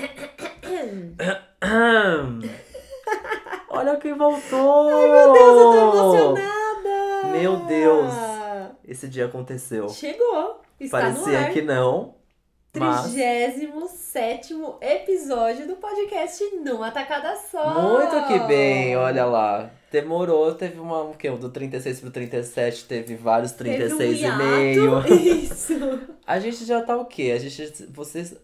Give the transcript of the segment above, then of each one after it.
Olha quem voltou! Ai, meu Deus, eu tô emocionada! Meu Deus! Esse dia aconteceu. Chegou! Está no Parecia ar. que não, mas 37 episódio do podcast numa tacada só. muito que bem, olha lá. Demorou, teve uma, o quê? Do 36 pro 37, teve vários Teve um 36 e meio. Isso. A gente já tá o quê? A gente. Vocês.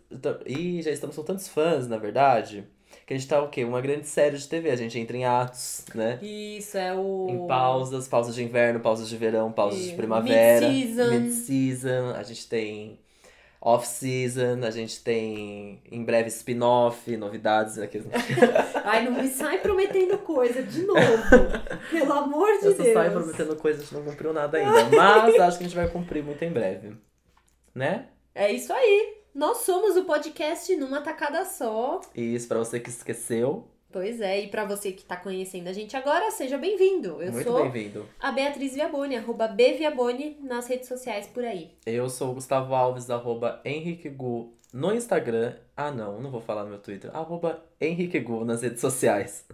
Ih, já estamos com tantos fãs, na verdade. Que a gente tá o quê? Uma grande série de TV. A gente entra em atos, né? Isso, é o. Em pausas, pausas de inverno, pausas de verão, pausas de primavera. mid-season. Mid-season. A gente tem off-season, a gente tem em breve spin-off, novidades. Aqueles... Ai, não me sai prometendo coisa de novo. Pelo amor de Eu só Deus. saio prometendo coisas, a gente não cumpriu nada ainda. Mas acho que a gente vai cumprir muito em breve. Né? É isso aí. Nós somos o podcast numa tacada só. E isso pra você que esqueceu, Pois é, e pra você que tá conhecendo a gente agora, seja bem-vindo. Eu muito sou bem-vindo. a Beatriz Viaboni, arroba bviaboni nas redes sociais por aí. Eu sou o Gustavo Alves, arroba Henrique Gu no Instagram. Ah, não, não vou falar no meu Twitter. Arroba Henrique Gu nas redes sociais.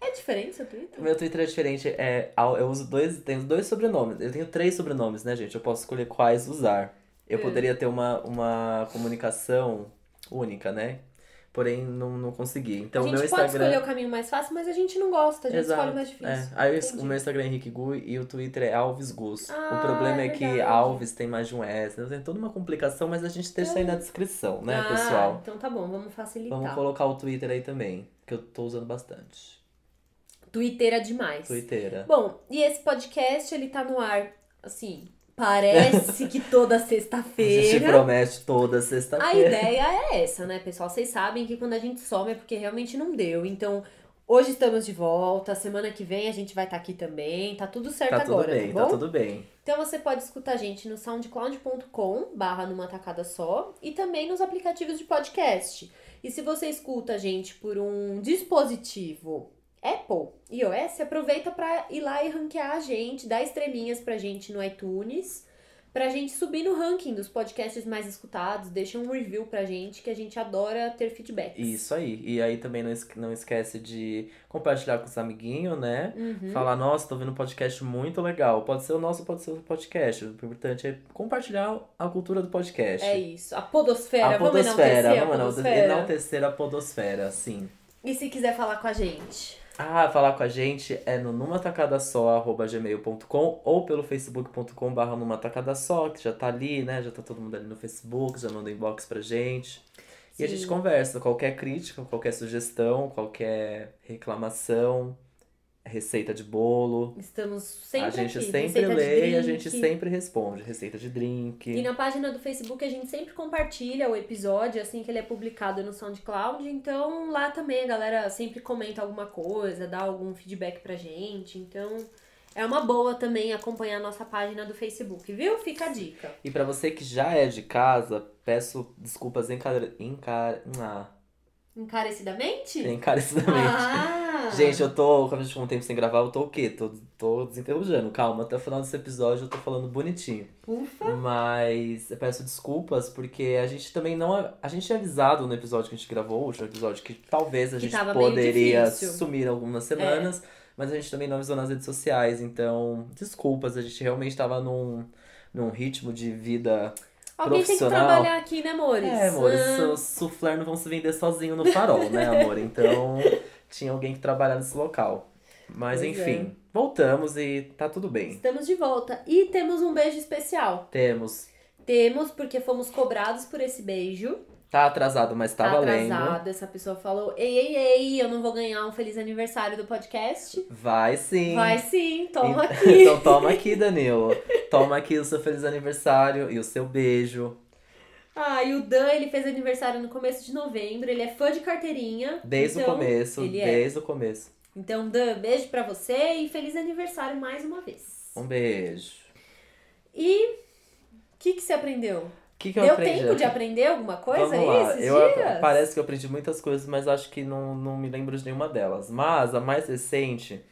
É diferente seu Twitter? Meu Twitter é diferente, é, eu uso dois, tenho dois sobrenomes. Eu tenho três sobrenomes, né, gente? Eu posso escolher quais usar. Eu É. poderia ter uma, uma comunicação única, né? Porém, não, não consegui. Então, a gente meu pode Instagram. escolher o caminho mais fácil, mas a gente não gosta, a gente Exato. escolhe o mais difícil. É. Aí o- Entendi. o meu Instagram é Henrique Gu e o Twitter é Alves Gus. Ah, o problema é é, que. Alves tem mais de um S, né? tem toda uma complicação, mas a gente deixa aí na descrição, né, ah, pessoal? Então tá bom, vamos facilitar. Vamos colocar o Twitter aí também, que eu tô usando bastante. Twitter é demais. Twitter. Bom, e esse podcast, ele tá no ar, assim, parece que toda A gente sexta-feira. promete toda A sexta-feira. ideia é essa, né, pessoal? Vocês sabem que quando a gente some é porque realmente não deu. Então, hoje estamos de volta, semana que vem a gente vai estar aqui também. Tá tudo certo Tá tudo agora, bem, tá tá tudo bem. Então você pode escutar a gente no soundcloud.com barra numa tacada só e também nos aplicativos de podcast. E se você escuta a gente por um dispositivo Apple, iOS, aproveita para ir lá e ranquear a gente, dar estrelinhas pra gente no iTunes, pra gente subir no ranking dos podcasts mais escutados, deixa um review pra gente que a gente adora ter feedbacks. Isso aí. E aí também não, esque- não esquece de compartilhar com os amiguinhos, né? Uhum. Falar, nossa, tô vendo um podcast muito legal. Pode ser o nosso, pode ser o podcast. O importante é compartilhar a cultura do podcast. É isso. A podosfera, A vamos podosfera, vamos enaltecer- podosfera. enaltecer a podosfera, sim. E se quiser falar com a gente? Ah, falar com a gente é no numatacadasó.gmail.com ou pelo facebook.com barra que já tá ali, né? Já tá todo mundo ali no Facebook, já manda inbox pra gente. E a Sim. gente conversa, qualquer crítica, qualquer sugestão, qualquer reclamação, receita de bolo. Estamos sempre a gente aqui. sempre Receita lê e a gente sempre responde. Receita de drink. E na página do Facebook a gente sempre compartilha o episódio assim que ele é publicado no SoundCloud. Então lá também a galera sempre comenta alguma coisa, dá algum feedback pra gente. Então é uma boa também acompanhar a nossa página do Facebook, viu? Fica a dica. E pra você que já é de casa, peço desculpas encar... Encar... Ah, Encarecidamente? encarecidamente. Ah! Gente, eu tô, como a gente ficou um tempo sem gravar, eu tô o quê? Tô, tô desenferrujando. Calma, até o final desse episódio eu tô falando bonitinho. Ufa! Mas eu peço desculpas porque a gente também não. A gente tinha avisado no episódio que a gente gravou, o último episódio, que talvez a Que gente poderia. É. sumir algumas semanas, mas a gente também não avisou nas redes sociais. Então, desculpas, a gente realmente tava num, num ritmo de vida. Alguém tem que trabalhar aqui, né, amores? É, amor, Ah, os soufflé não vão se vender sozinho no farol, né, amor? Então, tinha alguém que trabalhar nesse local. Mas Pois enfim, voltamos e tá tudo bem. Estamos de volta. E temos um beijo especial. Temos. Temos, porque fomos cobrados por esse beijo. Tá atrasado, mas tá, Tá valendo. atrasado. Essa pessoa falou: Ei, ei, ei, eu não vou ganhar um feliz aniversário do podcast. Vai sim. Vai sim, toma Então- aqui. Então toma aqui, Danilo. Toma aqui o seu feliz aniversário e o seu beijo. Ah, e o Dan, ele fez aniversário no começo de novembro. Ele é fã de carteirinha. Desde então, o começo, é. desde o começo. Então, Dan, beijo pra você e feliz aniversário mais uma vez. Um beijo. E o que, que você aprendeu? O que, que eu Deu aprendi? tempo de aprender alguma coisa Vamos lá. esses Eu, dias? parece que eu aprendi muitas coisas, mas acho que não, não me lembro de nenhuma delas. Mas a mais recente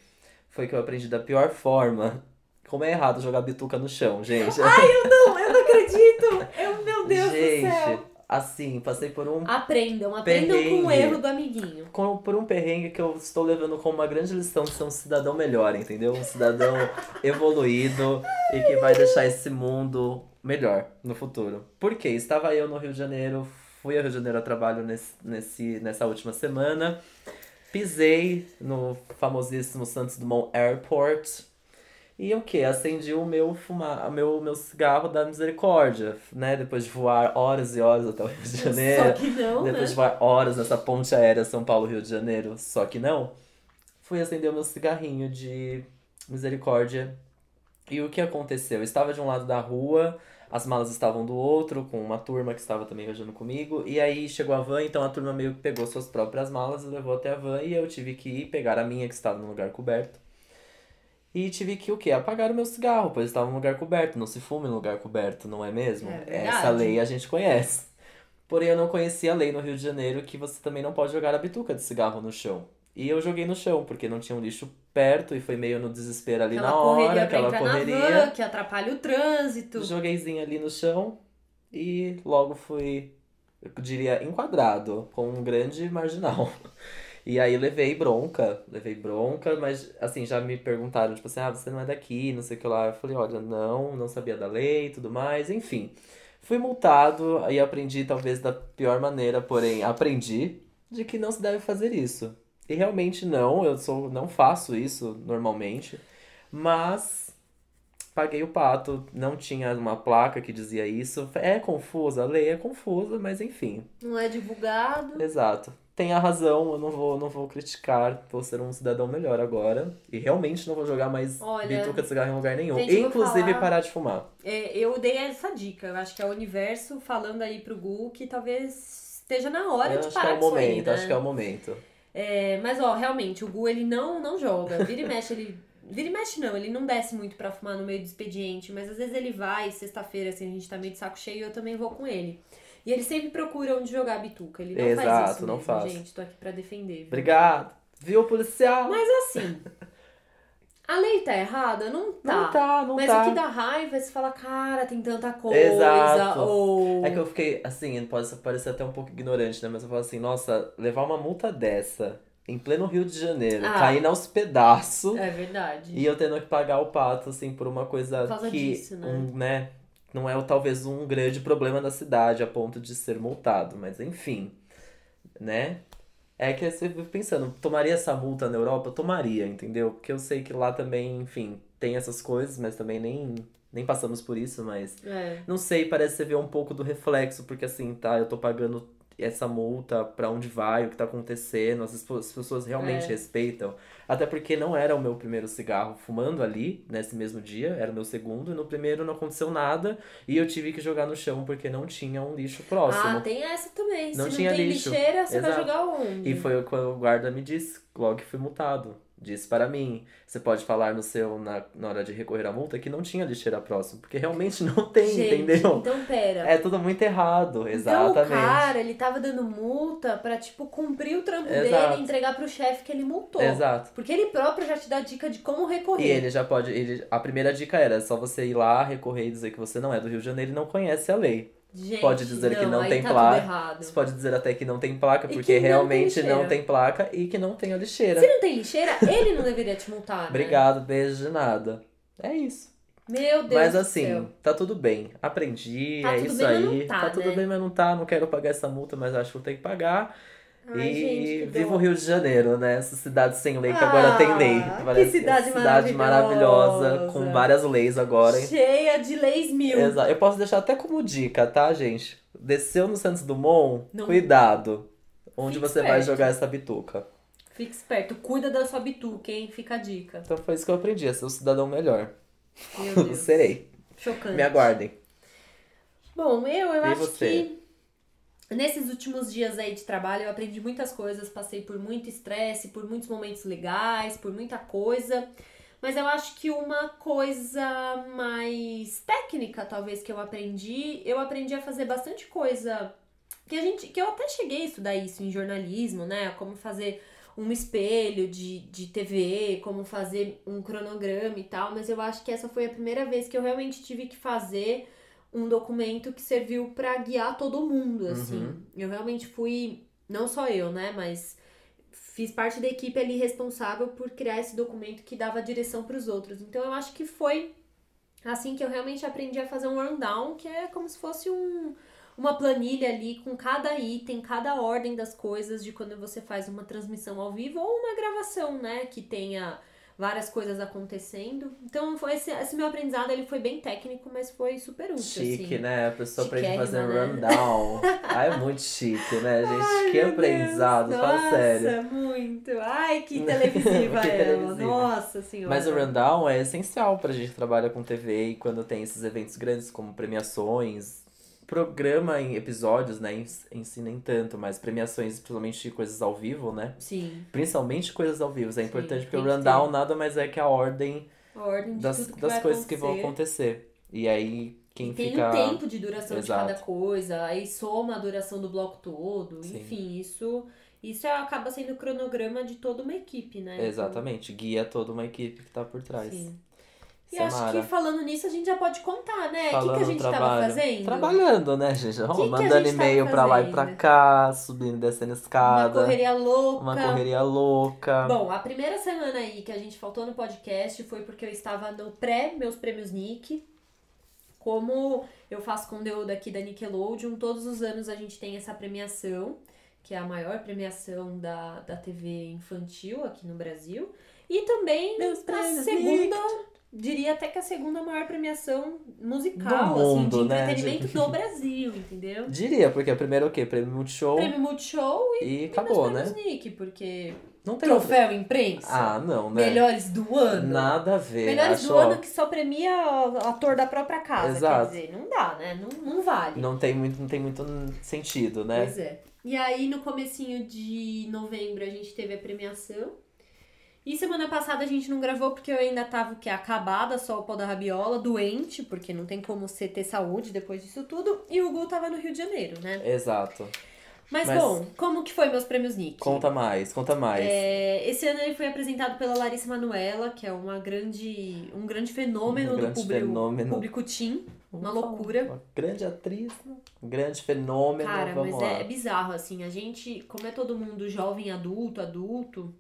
foi que eu aprendi da pior forma. Como é errado jogar bituca no chão, gente. Ai, eu não, eu não acredito! Eu, meu Deus gente, do céu! assim, passei por um Aprendam, aprendam com o erro do amiguinho. com- por um perrengue que eu estou levando como uma grande lição de ser um cidadão melhor, entendeu? Um cidadão evoluído e que vai deixar esse mundo melhor no futuro. Por quê? Estava eu no Rio de Janeiro, fui ao Rio de Janeiro a trabalho nesse, nesse, nessa última semana, pisei no famosíssimo Santos Dumont Airport. E o que? Acendi o meu fumar, meu, meu cigarro da misericórdia, né? Depois de voar horas e horas até o Rio de Janeiro. Só que não, Depois né? de voar horas nessa ponte aérea São Paulo-Rio de Janeiro, só que não, fui acender o meu cigarrinho de misericórdia. E o que aconteceu? Eu estava de um lado da rua, as malas estavam do outro, com uma turma que estava também viajando comigo, e aí chegou a van, então a turma meio que pegou suas próprias malas e levou até a van, e eu tive que ir pegar a minha que estava num lugar coberto. E tive que o quê? Apagar o meu cigarro, pois estava num lugar coberto. Não se fuma em lugar coberto, não é mesmo? É. Essa lei a gente conhece. Porém, eu não conhecia a lei no Rio de Janeiro que você também não pode jogar a bituca de cigarro no chão. E eu joguei no chão, porque não tinha um lixo perto e foi meio no desespero ali Aquela na correria hora, pra aquela correria. na van, que atrapalha o trânsito. Jogueizinho ali no chão e logo fui, eu diria, enquadrado com um grande marginal. E aí levei bronca, levei bronca, mas assim, já me perguntaram, tipo assim, ah, você não é daqui, não sei o que lá. Eu falei, olha, não, não sabia da lei e tudo mais, enfim. Fui multado e aprendi talvez da pior maneira, porém aprendi de que não se deve fazer isso. E realmente não, eu sou, não faço isso normalmente, mas paguei o pato, não tinha uma placa que dizia isso. É confusa, a lei é confusa, mas enfim, Não é divulgado. exato. Tem a razão, eu não vou, não vou criticar, vou ser um cidadão melhor agora. E realmente não vou jogar mais Olha, bituca de cigarro em lugar nenhum. Inclusive falar- parar de fumar. É, eu dei essa dica. Eu acho que é o universo falando aí pro Gu que talvez esteja na hora Eu de acho que é parar o com isso aí, momento, né? acho que é o momento. É, mas ó, realmente, o Gu ele não, não joga. Vira e mexe, ele. Vira e mexe não, ele não desce muito pra fumar no meio do expediente, mas às vezes ele vai, sexta-feira, assim, a gente tá meio de saco cheio, eu também vou com ele. E ele sempre procura onde jogar a bituca. Ele não faz Exato, isso não mesmo, faço. gente. Tô aqui pra defender. viu? Obrigado. Viu, policial? Mas assim, a lei tá errada? Não tá. Não tá, não Mas tá. o que dá raiva é você falar, cara, tem tanta coisa. Exato. Ou. É que eu fiquei, assim, pode parecer até um pouco ignorante, né? Mas eu falo assim, nossa, levar uma multa dessa em pleno Rio de Janeiro, Ah. caindo aos pedaços. É verdade. E eu tendo que pagar o pato, assim, por uma coisa Por causa que, disso, né? um, né, não é talvez um grande problema da cidade a ponto de ser multado, mas enfim, né? É que você fica pensando, tomaria essa multa na Europa? Eu tomaria, entendeu? Porque eu sei que lá também, enfim, tem essas coisas, mas também nem, nem passamos por isso, mas É. não sei, parece você ver um pouco do reflexo, porque assim, tá, eu tô pagando essa multa, pra onde vai, o que tá acontecendo, as, as pessoas realmente É. respeitam. Até porque não era o meu primeiro cigarro fumando ali, nesse mesmo dia, era o meu segundo, e no primeiro não aconteceu nada, e eu tive que jogar no chão porque não tinha um lixo Ah, próximo. tem essa também. Não Se tinha não tem lixo. lixeira, você vai Exato. jogar onde? E foi quando o guarda me disse, logo que fui multado. Disse para mim, você pode falar no seu, na, na hora de recorrer à multa, que não tinha lixeira próximo, porque realmente não tem, Gente, entendeu? então pera. É tudo muito errado, Então exatamente. o cara, ele tava dando multa pra, tipo, cumprir o trampo Exato. dele e entregar pro chefe que ele multou. Exato. Porque ele próprio já te dá dica de como recorrer. E ele já pode. Ele, a primeira dica era só você ir lá, recorrer e dizer que você não é do Rio de Janeiro e não conhece a lei. Gente, pode dizer que não tem tá placa. Você pode dizer até que não tem placa, porque que não tem realmente não tem placa e que não tem a lixeira. Se não tem lixeira, ele não deveria te multar, né? Obrigado, beijo de nada. É isso. Meu Deus mas assim, céu. tá tudo bem. Aprendi, Tá é isso bem, aí. não tá, tudo né? bem, mas não tá. Não quero pagar essa multa, mas acho que vou ter que pagar. Ai, e gente, viva o Rio de Janeiro, né? Essa cidade sem lei que agora tem lei. Ah, que Parece cidade cidade maravilhosa. maravilhosa, com várias leis agora. Cheia de leis mil. Exato. Eu posso deixar até como dica, tá, gente? Desceu no Santos Dumont, Não- cuidado. Onde Fique você vai esperto. jogar essa bituca. Fica esperto, cuida da sua bituca, hein? Fica a dica. Então foi isso que eu aprendi, a ser um cidadão melhor. Meu. Serei. Chocante. Me aguardem. Bom, eu, eu E acho você? que nesses últimos dias aí de trabalho eu aprendi muitas coisas, passei por muito estresse, por muitos momentos legais, por muita coisa. Mas eu acho que uma coisa mais técnica, talvez, que eu aprendi, eu aprendi a fazer bastante coisa que a gente. que eu até cheguei a estudar isso em jornalismo, né? Como fazer um espelho de, de TV, como fazer um cronograma e tal, mas eu acho que essa foi a primeira vez que eu realmente tive que fazer um documento que serviu para guiar todo mundo, assim. Uhum. Eu realmente fui, não só eu, né, mas fiz parte da equipe ali responsável por criar esse documento que dava direção para os outros. Então eu acho que foi assim que eu realmente aprendi a fazer um rundown, que é como se fosse um uma planilha ali com cada item, cada ordem das coisas de quando você faz uma transmissão ao vivo ou uma gravação, né, que tenha várias coisas acontecendo. Então foi esse, esse meu aprendizado ele foi bem técnico, mas foi super útil. Chique, assim. né? A pessoa aprende a fazer né? rundown. ah, é muito chique, né, gente? Ai, que aprendizado, Deus, fala nossa, sério. muito. Ai, que televisiva Que ela. televisiva. Nossa senhora. Mas o rundown é essencial pra gente que trabalha com TV e quando tem esses eventos grandes como premiações, programa em episódios, né? Em, em si nem tanto, mas premiações, principalmente de coisas ao vivo, né? Sim, Principalmente coisas ao vivo. É importante porque tem o rundown ter. nada mais é que a ordem a ordem de das, das coisas que vão acontecer. acontecer. E aí, quem E tem fica. um tempo de duração Exato. de cada coisa, aí soma a duração do bloco todo, Sim. enfim, isso isso acaba sendo o cronograma de toda uma equipe, né? Exatamente, guia toda uma equipe que tá por trás. Sim. E acho Samara, que falando nisso a gente já pode contar, né? O que, que a gente tava trabalho. fazendo? Trabalhando, né, gente? Que mandando tava e-mail pra lá e pra cá, subindo e descendo Uma escada. correria louca. Uma correria louca. Bom, a primeira semana aí que a gente faltou no podcast foi porque eu estava no pré meus prêmios Nick. Como eu faço conteúdo aqui da Nickelodeon, todos os anos a gente tem essa premiação, que é a maior premiação da, da TV infantil aqui no Brasil. E também Meus a prêmios segunda, diria até que a segunda maior premiação musical, Do mundo, assim, de né, entretenimento do Brasil, entendeu? Diria, porque a primeira é o quê? Prêmio Multishow Prêmio Multishow e, e acabou, né? Nick, porque Não tem troféu imprensa. Ah, não, né? Melhores do ano. Nada a ver. Melhores do ano que só premia o ator da própria casa. Exato. Quer dizer, não dá, né? Não, não vale. Não tem muito, não tem muito sentido, né? Pois é. E aí, no comecinho de novembro, a gente teve a premiação. E semana passada a gente não gravou porque eu ainda tava o quê? acabada, só o pó da rabiola, doente, porque não tem como você ter saúde depois disso tudo. E o Gu tava no Rio de Janeiro, né? Exato. Mas, Mas- bom, como que foi meus prêmios Nick? Conta mais, conta mais. É, esse ano ele foi apresentado pela Larissa Manoela, que é uma grande, um grande fenômeno Um do grande público, fenômeno. público teen. Uma loucura. Uma grande atriz, um grande fenômeno. Cara, vamos mas lá. é, é bizarro, assim. A gente, como é todo mundo jovem, adulto, adulto,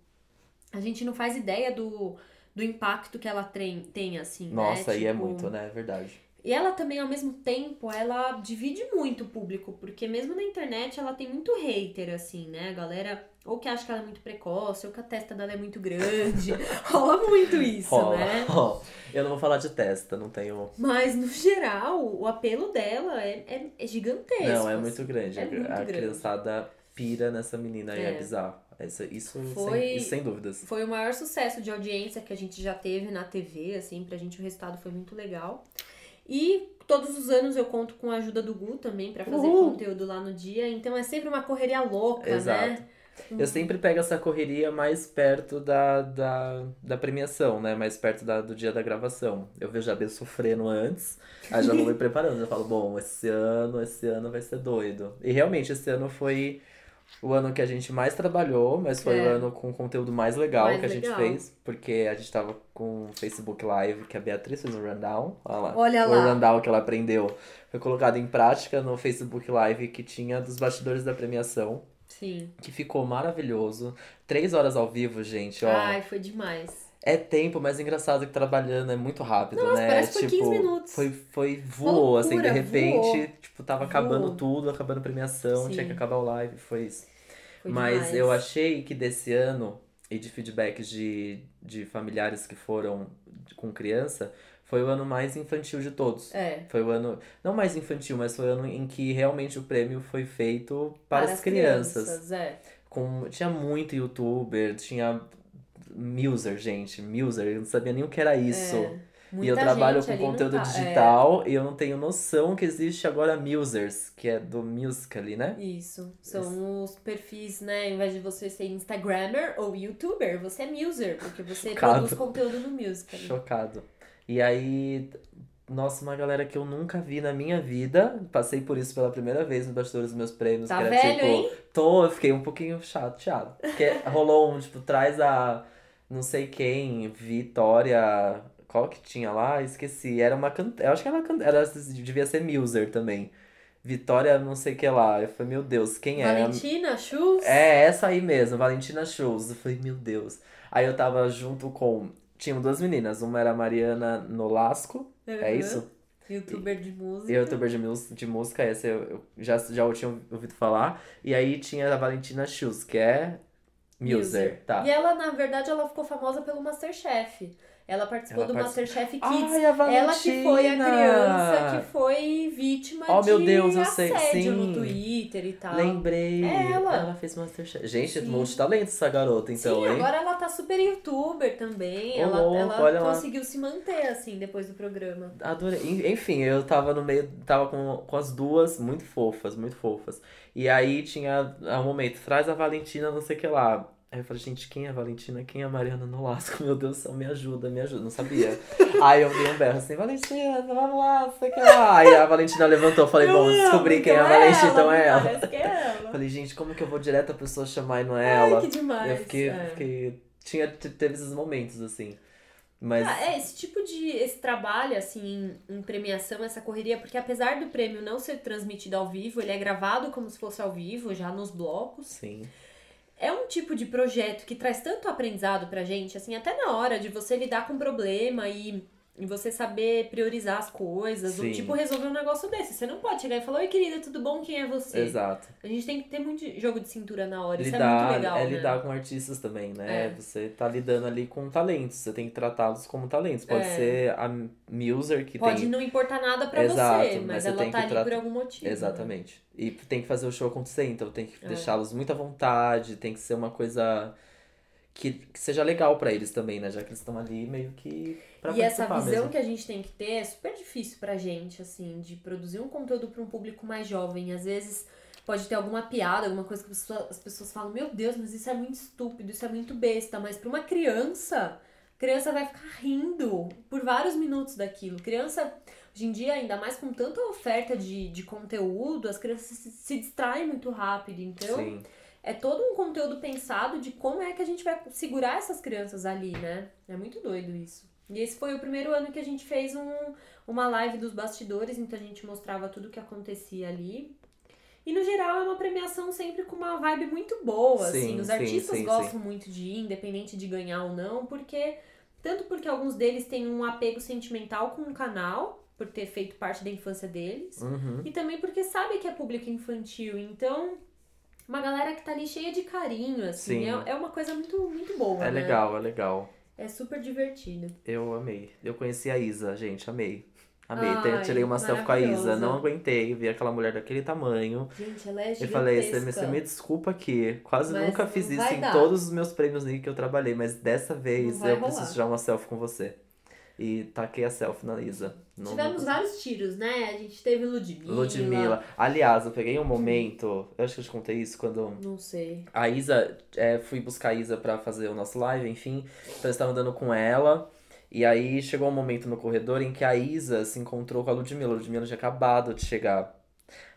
a gente não faz ideia do, do impacto que ela tem, tem assim, Nossa, né? aí é Tipo, muito, né? É verdade. E ela também, ao mesmo tempo, ela divide muito o público, porque mesmo na internet ela tem muito hater, assim, né? A galera ou que acha que ela é muito precoce, ou que a testa dela é muito grande. Rola muito isso, Rola. né? Ó, Eu não vou falar de testa, não tenho. Mas, no geral, o apelo dela é, é, é gigantesco. Não, é assim. muito grande. É A- muito a grande. criançada pira nessa menina e é, É. bizarro. Isso, isso, Foi- sem, isso sem dúvidas. Foi o maior sucesso de audiência que a gente já teve na TV, assim, pra gente o resultado foi muito legal. E todos os anos eu conto com a ajuda do Gu também pra fazer Uhul. conteúdo lá no dia, então é sempre uma correria louca, Exato. né? Eu sempre pego essa correria mais perto da, da, da premiação, né? Mais perto da, do dia da gravação. Eu vejo a B sofrendo antes, aí já vou me preparando. Eu falo, bom, esse ano, esse ano vai ser doido. E realmente, esse ano foi o ano que a gente mais trabalhou, mas foi É. o ano com o conteúdo mais legal Mais que a gente legal. fez, porque a gente tava com o Facebook Live, que a Beatriz fez um rundown. Olha lá. Olha o lá. rundown que ela aprendeu foi colocado em prática no Facebook Live que tinha dos bastidores da premiação Sim. que ficou maravilhoso. Três horas ao vivo, gente, ó. Ai, foi demais. É tempo, mas engraçado que trabalhando é muito rápido, Nossa, né? parece que foi tipo, 15 minutos. Foi, foi voou, assim, de loucura, repente, voou. tipo, tava acabando Voou. tudo, acabando a premiação, Sim. tinha que acabar o live, foi isso. Foi mas demais. eu achei que desse ano, e de feedbacks de, de familiares que foram com criança, foi o ano mais infantil de todos. É. Foi o ano, não mais infantil, mas foi o ano em que realmente o prêmio foi feito para, as crianças. é. Com, tinha muito youtuber, tinha Muser, gente, Muser, eu não sabia nem o que era isso. É. E eu trabalho com conteúdo tá- é. digital e eu não tenho noção que existe agora Musers, que é do Musical.ly, né? Isso. São os perfis, né? Ao invés de você ser Instagrammer ou YouTuber, você é Muser, porque você Chocado. produz conteúdo no Musical. Chocado. E aí, nossa, uma galera que eu nunca vi na minha vida, passei por isso pela primeira vez nos bastidores dos meus prêmios, Tá que era velho, tipo, hein? tô, eu fiquei um pouquinho chateado. Porque rolou um, tipo, traz a não sei quem, Vitória Qual que tinha lá? Esqueci. Era uma canta... Eu acho que ela can... era devia ser Muser também. Vitória não sei o que lá. Eu falei, meu Deus, quem é? Valentina Schultz? É, essa aí mesmo, Valentina Schultz. Eu falei, meu Deus. Aí eu tava junto com. Tinham duas meninas. Uma era a Mariana Nolasco. É isso? Youtuber de música. Youtuber de, de música, essa eu, eu já, já tinha ouvido falar. E aí tinha a Valentina Schultz, que é Muser, tá. E ela, na verdade, ela ficou famosa pelo Masterchef. Ela participou Ela do particip- Masterchef Kids. Ai, ela que foi a criança que foi vítima Oh, de meu Deus, eu sei, assédio sim. no Twitter e tal. Lembrei. É ela. Ela fez Masterchef. Gente, Sim. multitalento essa garota, então, Sim, hein? agora ela tá super youtuber também. Ô, ela ela olha lá. conseguiu se manter, assim, depois do programa. Adorei. En- Enfim, eu tava no meio, tava com, com as duas muito fofas, muito fofas. E aí tinha um momento, traz a Valentina, não sei o que lá. Aí eu falei, gente, quem é a Valentina? Quem é a Mariana Nolasco? Meu Deus do céu, me ajuda, me ajuda. Não sabia. aí eu dei um berro assim, Valentina, vamos lá, sei que lá. Aí a Valentina levantou, falei, Eu bom, descobri quem é a então Valentina, então é ela. Parece que é ela. Falei, gente, como que eu vou direto a pessoa chamar e não é Ai, ela? que demais. Eu fiquei, é. fiquei. Tinha, te- teve esses momentos, assim. Mas. Ah, é, esse tipo de. Esse trabalho, assim, em, em premiação, essa correria, porque apesar do prêmio não ser transmitido ao vivo, ele é gravado como se fosse ao vivo, já nos blocos. Sim. É um tipo de projeto que traz tanto aprendizado pra gente, assim, até na hora de você lidar com problema e, e você saber priorizar as coisas, ou Sim. tipo resolver um negócio desse. Você não pode chegar e falar, oi querida, tudo bom? Quem é você? Exato. A gente tem que ter muito jogo de cintura na hora. Isso é lidar, muito legal, é né? lidar com artistas também, né? É. Você tá lidando ali com talentos, você tem que tratá-los como talentos. Pode É. ser a Muser que Pode tem. não importar nada pra Exato, você, mas mas, você ela tem tá que ali tratar- por algum motivo. né? Exatamente. E tem que fazer o show acontecer, então tem que É. deixá-los muito à vontade, tem que ser uma coisa que, que seja legal pra eles também, né? Já que eles estão ali meio que pra e essa visão mesmo. que a gente tem que ter é super difícil pra gente, assim, de produzir um conteúdo pra um público mais jovem. Às vezes pode ter alguma piada, alguma coisa que as pessoas, as pessoas falam, meu Deus, mas isso é muito estúpido, isso é muito besta. Mas pra uma criança, a criança vai ficar rindo por vários minutos daquilo. Criança, hoje em dia, ainda mais com tanta oferta de, de conteúdo, as crianças se, se distraem muito rápido. Então, Sim. é todo um conteúdo pensado de como é que a gente vai segurar essas crianças ali, né? É muito doido isso. E esse foi o primeiro ano que a gente fez um, uma live dos bastidores, então a gente mostrava tudo o que acontecia ali. E no geral é uma premiação sempre com uma vibe muito boa, Sim, assim. Os sim, artistas sim, gostam muito de ir, independente de ganhar ou não, porque tanto porque alguns deles têm um apego sentimental com o canal, por ter feito parte da infância deles, Uhum. e também porque sabe que é público infantil. Então, uma galera que tá ali cheia de carinho, assim. Sim. É, é uma coisa muito, muito boa, É né? legal, é legal. É super divertido. Eu amei. Eu conheci a Isa, gente, amei. Amei. Ai, Eu tirei uma selfie com a Isa. Não aguentei ver aquela mulher daquele tamanho. Gente, ela é Eu gigantesca. falei, você me, você me desculpa aqui. Quase Mas nunca fiz isso em dar. todos os meus prêmios que eu trabalhei, mas dessa vez eu preciso rolar. tirar uma selfie com você. E taquei a selfie na Isa. Não- Tivemos vários tiros, né? A gente teve Ludmilla. Ludmilla. Aliás, eu peguei um momento. Eu acho que eu te contei isso quando Não sei. a Isa, é, fui buscar a Isa pra fazer o nosso live, enfim. Então eu estava andando com ela. E aí chegou um momento no corredor em que a Isa se encontrou com a Ludmilla. A Ludmilla tinha acabado de chegar.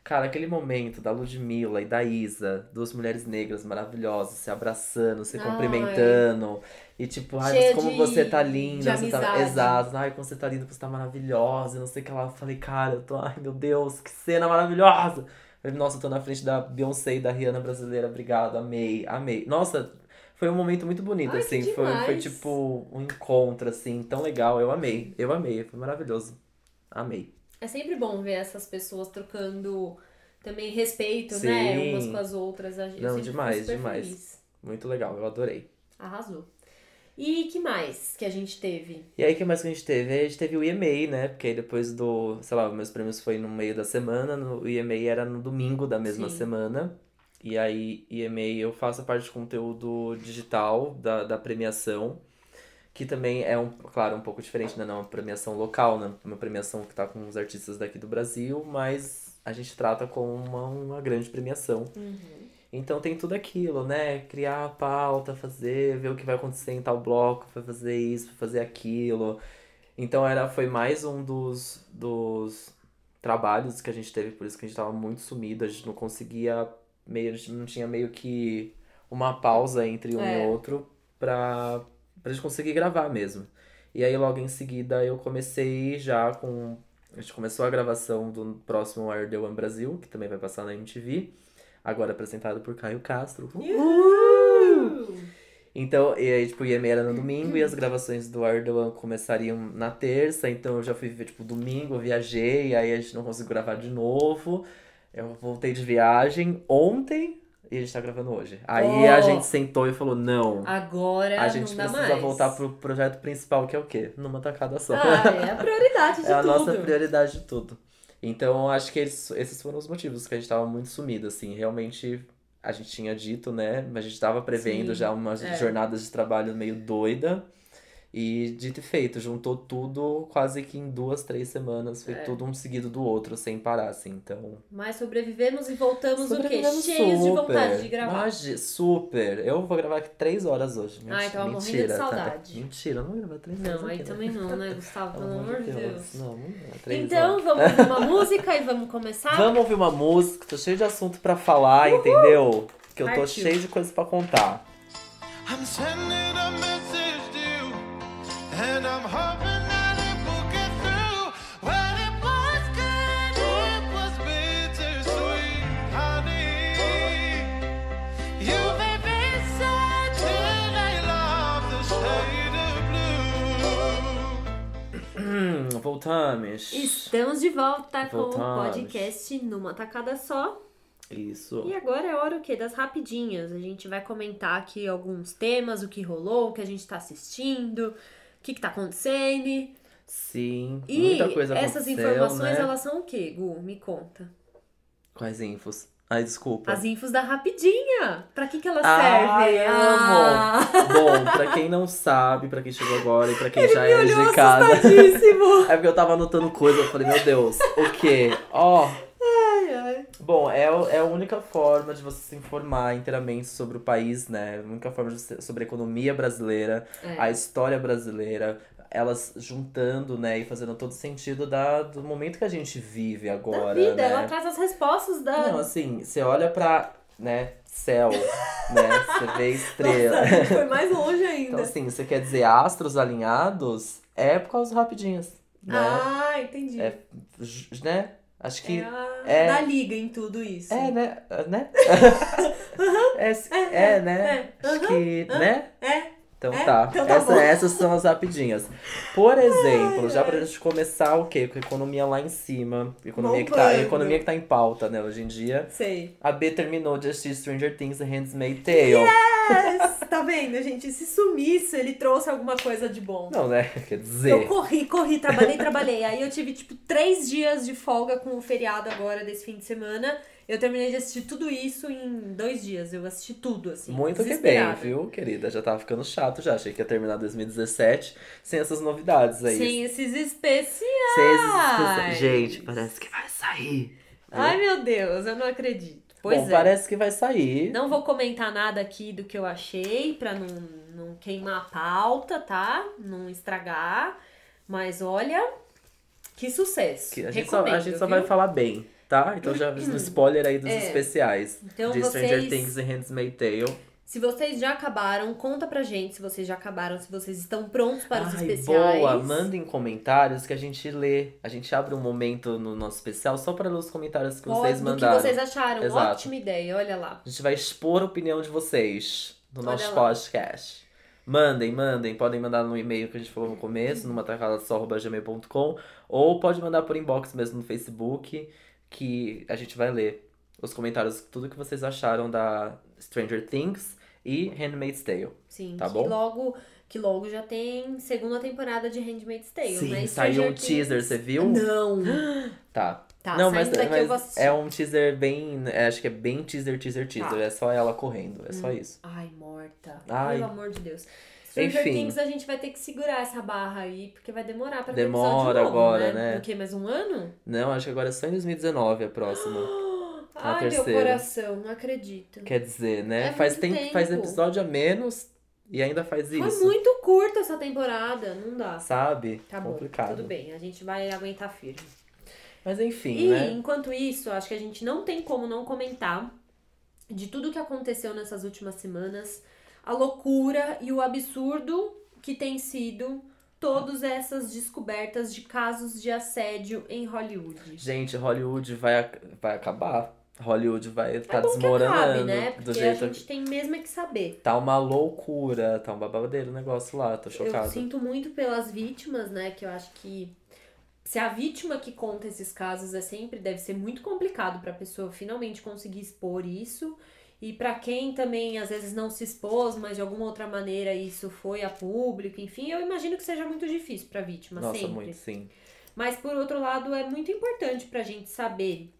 Cara, aquele momento da Ludmilla e da Isa, duas mulheres negras maravilhosas, se abraçando, se Ai. cumprimentando. E tipo, ai, Cheia mas como de- você tá linda, você tá. Exato, ai, como você tá linda, você tá maravilhosa, não sei o que lá. Eu falei, cara, eu tô, ai meu Deus, que cena maravilhosa! Falei, Nossa, eu tô na frente da Beyoncé e da Rihanna brasileira, obrigado, amei, amei. Nossa, foi um momento muito bonito, Ai, assim, foi, foi tipo um encontro, assim, tão legal, eu amei, eu amei, foi maravilhoso. Amei. É sempre bom ver essas pessoas trocando também respeito, Sim. né? Umas com as outras. A gente Não, demais, demais. feliz. Muito legal, eu adorei. Arrasou. E que mais que a gente teve? E aí, o que mais que a gente teve? A gente teve o EMA, né? Porque aí depois do, sei lá, meus prêmios foi no meio da semana, no, o EMA era no domingo da mesma Sim. semana. E aí, EMA, eu faço a parte de conteúdo digital da, da premiação, que também é, um, claro, um pouco diferente, né? Não é uma premiação local, né? Uma premiação que tá com os artistas daqui do Brasil, mas a gente trata como uma, uma grande premiação. Então tem tudo aquilo, né? Criar a pauta, fazer, ver o que vai acontecer em tal bloco, vai fazer isso, vai fazer aquilo. Então era, foi mais um dos, dos trabalhos que a gente teve, por isso que a gente tava muito sumido, a gente não conseguia meio, a gente não tinha meio que uma pausa entre um É. e outro pra, pra gente conseguir gravar mesmo. E aí logo em seguida eu comecei já com. A gente começou a gravação do próximo Wire The One Brasil, que também vai passar na MTV. Agora apresentado por Caio Castro. Uhul! Então, e aí, tipo, o IEM era no domingo e as gravações do The One começariam na terça. Então eu já fui ver, tipo, domingo, eu viajei, aí a gente não conseguiu gravar de novo. Eu voltei de viagem ontem e a gente tá gravando hoje. Aí Oh. a gente sentou e falou: não. Agora A gente precisa mais. voltar pro projeto principal, que é o quê? Numa tacada só. Ah, é a prioridade de é a tudo. nossa prioridade de tudo. Então, eu acho que eles, esses foram os motivos que a gente tava muito sumido, assim. Realmente, a gente tinha dito, né? Mas a gente tava prevendo Sim, já umas é. jornadas de trabalho meio doida. E dito e feito, juntou tudo quase que em duas, três semanas. Foi É. tudo um seguido do outro, sem parar, assim. Então. Mas sobrevivemos e voltamos o quê? sobrevivemos Cheios de vontade de gravar. Magi- super. Eu vou gravar aqui três horas hoje. Ai, Mentira, tava morrendo de mentira, tá? saudade. Mentira, eu não vou gravar três horas. Não, aí aqui, né? também não, né, Gustavo? Pelo amor de Deus. Não, não dá. Três Então, horas. vamos ouvir uma música e vamos começar? Vamos ouvir uma música, tô cheio de assunto pra falar, entendeu? Que eu tô Partiu. cheio de coisas pra contar. I'm sending a message and I'm hoping that it will get through. Well, it was good, it was bittersweet, honey. You made me sad till I love the shade of blue. Hum, voltamos. Estamos de volta com o Voltamos. podcast numa tacada só. Isso. E agora é hora o quê? Das rapidinhas. A gente vai comentar aqui alguns temas, o que rolou, o que a gente tá assistindo, o que, que tá acontecendo. Sim, E muita coisa essas informações, né? elas são o quê, Gu? Me conta. Quais infos? Ai, desculpa. As infos da rapidinha. Pra que, que elas Ai, servem? amo. Ah, Bom, pra quem não sabe, pra quem chegou agora e pra quem já me é de casa. É porque eu tava anotando coisa, eu falei, meu Deus, o quê? Ó, ai. Bom, é, é a única forma de você se informar inteiramente sobre o país, né? A única forma de você, sobre a economia brasileira, É. a história brasileira, elas juntando, né? E fazendo todo sentido da, do momento que a gente vive Da agora, vida, né? ela traz as respostas da. Não, assim, você olha pra, né, céu, né? Você vê estrela. Nossa, foi mais longe ainda. Então, assim, você quer dizer astros alinhados? É por causa rapidinhas, né? Ah, entendi. É, né? Acho que... É a é- da liga em tudo isso. É, né? Né? é, é, né? é, Acho que, né? É. Então É? tá. Então tá Essa- essas são as rapidinhas. Por exemplo, já pra gente começar o quê? Com a economia lá em cima. Economia que, tá, economia que tá em pauta, né, hoje em dia. Sei. A B terminou de assistir Stranger Things Handmaid's Tale. Yes! tá vendo, gente? Se sumisse, ele trouxe alguma coisa de bom. Não, né? Quer dizer. Eu corri, corri, trabalhei, trabalhei. Aí eu tive, tipo, três dias de folga com o feriado agora desse fim de semana. Eu terminei de assistir tudo isso em dois dias. Eu assisti tudo, assim. Muito que bem, viu, querida? Já tava ficando chato já. Achei que ia terminar 2017 sem essas novidades aí. Sem esses especiais. Sem esses- Gente, parece que vai sair. Ai, meu Deus, eu não acredito. Pois Bom, é. parece que vai sair. Não vou comentar nada aqui do que eu achei pra não, não queimar a pauta, tá? Não estragar. Mas olha, que sucesso. Que a gente, só, a gente só vai falar bem, tá? Então já no spoiler aí dos É. especiais. Então de Stranger vocês- Things e Handmaid's Tale. Se vocês já acabaram, conta pra gente se vocês já acabaram, se vocês estão prontos para os Ai, especiais. boa! Mandem comentários que a gente lê. A gente abre um momento no nosso especial só para ler os comentários que Pode- vocês mandaram. que vocês acharam. Exato. Ótima ideia, olha lá. A gente vai expor a opinião de vocês no Olha nosso lá. podcast. Mandem, mandem. Podem mandar no e-mail que a gente falou no começo, numa gmail.com ou pode mandar por inbox mesmo no Facebook, que a gente vai ler os comentários, tudo que vocês acharam da Stranger Things e Handmaid's Tale. Sim, Tá que bom? logo que logo já tem segunda temporada de Handmaid's Tale, Sim, né? saiu um teaser, você viu? Não. Tá. Tá, Não, mas, mas eu vou assistir. é um teaser bem. é, Acho que é bem teaser, teaser, teaser. Tá. É só ela correndo. É Hum. só isso. Ai, morta. Ai. Pelo amor de Deus. Stranger Enfim. Things a gente vai ter que segurar essa barra aí, porque vai demorar pra ter Demora episódio novo, agora, né? né? O quê? Mais um ano? Não, acho que agora é só em 2019 a próxima. A Ai, meu terceira. coração, não acredito. Quer dizer, né? É faz, muito tempo, faz tempo. episódio a menos e ainda faz Foi isso. muito curta essa temporada, não dá. Sabe? Tá bom, Complicado. tudo bem, a gente vai aguentar firme. Mas enfim, E né? enquanto isso, acho que a gente não tem como não comentar de tudo que aconteceu nessas últimas semanas, a loucura e o absurdo que tem sido todas essas descobertas de casos de assédio em Hollywood? Gente, Hollywood vai, vai acabar. Hollywood vai estar é bom que desmoronando acabe, né? do Porque a jeito gente tem mesmo é que saber. Tá uma loucura, tá um babadeiro o negócio lá, tô Eu chocado. sinto muito pelas vítimas, né? Que eu acho que se a vítima que conta esses casos é sempre deve ser muito complicado pra pessoa finalmente conseguir expor isso. E pra quem também às vezes não se expôs, mas de alguma outra maneira isso foi a público, enfim, eu imagino que seja muito difícil pra vítima Nossa, sempre. muito, sim. Mas por outro lado, é muito importante pra gente saber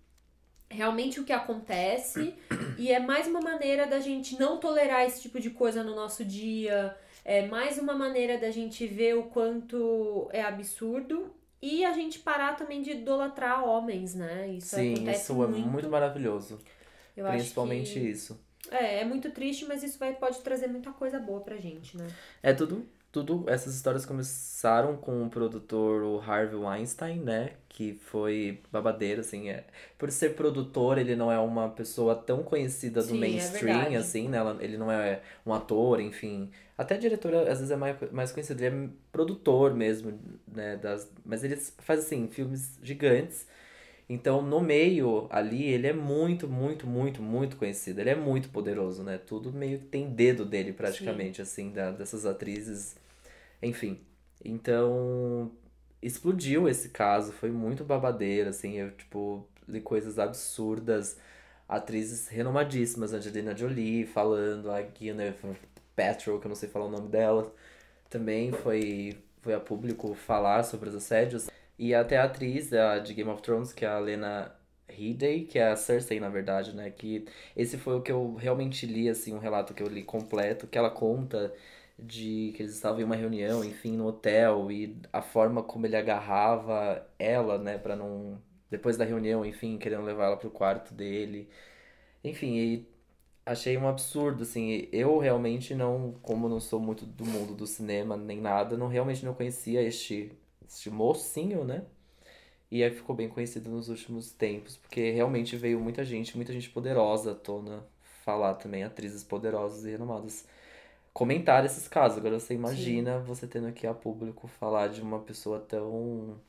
realmente o que acontece e é mais uma maneira da gente não tolerar esse tipo de coisa no nosso dia. É mais uma maneira da gente ver o quanto é absurdo e a gente parar também de idolatrar homens, né? Isso sim, acontece isso muito. é muito maravilhoso. Eu Principalmente que- isso. É, é muito triste, mas isso vai, pode trazer muita coisa boa pra gente, né? É tudo, tudo. Essas histórias começaram com o produtor o Harvey Weinstein, né? Que foi babadeiro, assim. É. Por ser produtor, ele não é uma pessoa tão conhecida do Sim, é mainstream, verdade. assim, né? Ele não é um ator, enfim. Até diretor, às vezes, é mais, mais conhecido. Ele é produtor mesmo, né? Das, mas ele faz, assim, filmes gigantes. Então, no meio ali, ele é muito, muito, muito, muito conhecido. Ele é muito poderoso, né? Tudo meio que tem dedo dele, praticamente, assim, da- dessas atrizes. Enfim. Então, explodiu esse caso. Foi muito babadeiro, assim. Eu, tipo, li coisas absurdas. Atrizes renomadíssimas, Angelina Jolie falando, a Gwyneth Paltrow, que eu não sei falar o nome dela, também foi, foi a público falar sobre os assédios. E até a atriz a, de Game of Thrones, que é a Lena Headey, que é a Cersei, na verdade, né? Que esse foi o que eu realmente li, assim, um relato que eu li completo, que ela conta de que eles estavam em uma reunião, enfim, no hotel, e a forma como ele agarrava ela, né, pra não... Depois da reunião, enfim, querendo levar ela pro quarto dele. Enfim, achei um absurdo, assim, eu realmente não, como não sou muito do mundo do cinema nem nada, não realmente não conhecia este, este mocinho, né? E aí ficou bem conhecido nos últimos tempos, porque realmente veio muita gente, muita gente poderosa à tona falar também, atrizes poderosas e renomadas comentar esses casos. Agora você imagina você tendo aqui a público falar de uma pessoa tão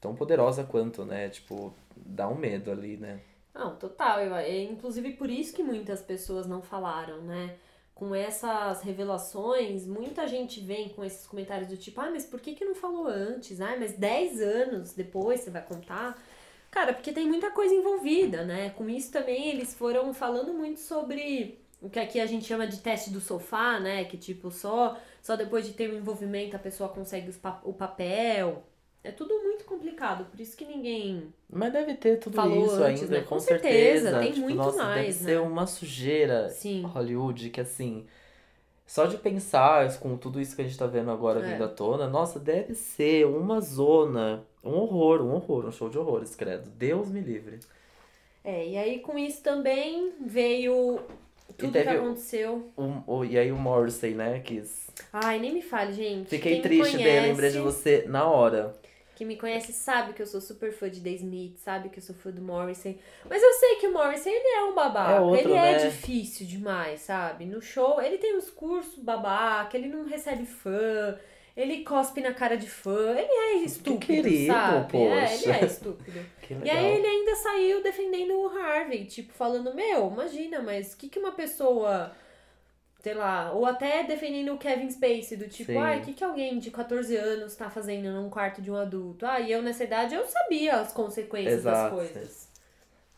tão poderosa quanto, né? Tipo, dá um medo ali, né? Não, total. Eu, é inclusive por isso que muitas pessoas não falaram, né? Com essas revelações, muita gente vem com esses comentários do tipo, ah, mas por que, que não falou antes? Ah, mas 10 anos depois você vai contar? Cara, porque tem muita coisa envolvida, né? Com isso também eles foram falando muito sobre o que aqui a gente chama de teste do sofá, né? Que tipo, só, só depois de ter o envolvimento a pessoa consegue o papel. É tudo muito complicado, por isso que ninguém Mas deve ter tudo Falou isso antes, ainda, né? com, Com certeza, tem Tipo, muito nossa, deve mais, ser né? uma sujeira Sim. Hollywood que assim, só de pensar com tudo isso que a gente tá vendo agora É. vindo à tona, nossa, deve ser uma zona, um horror, um horror, um show de horrores, credo. Deus me livre. É, e aí com isso também veio tudo que aconteceu. O- e aí o Morrissey, né, quis... Ai, nem me fale, gente. Fiquei Quem triste conhece, lembrei de você na hora. Quem me conhece sabe que eu sou super fã de The Smith, sabe que eu sou fã do Morrissey. Mas eu sei que o Morrissey, ele é um babaca. É outro, ele é né? difícil demais, sabe? No show, ele tem uns cursos babaca, ele não recebe fã, ele cospe na cara de fã, ele é estúpido, querido, sabe? É, ele é estúpido. Que E aí ele ainda saiu defendendo o Harvey, tipo, falando, meu, imagina, mas o que, que uma pessoa, sei lá, ou até defendendo o Kevin Spacey, do tipo, Sim. ai, o que, que alguém de 14 anos tá fazendo num quarto de um adulto? Ah, e eu nessa idade eu sabia as consequências Exato. das coisas.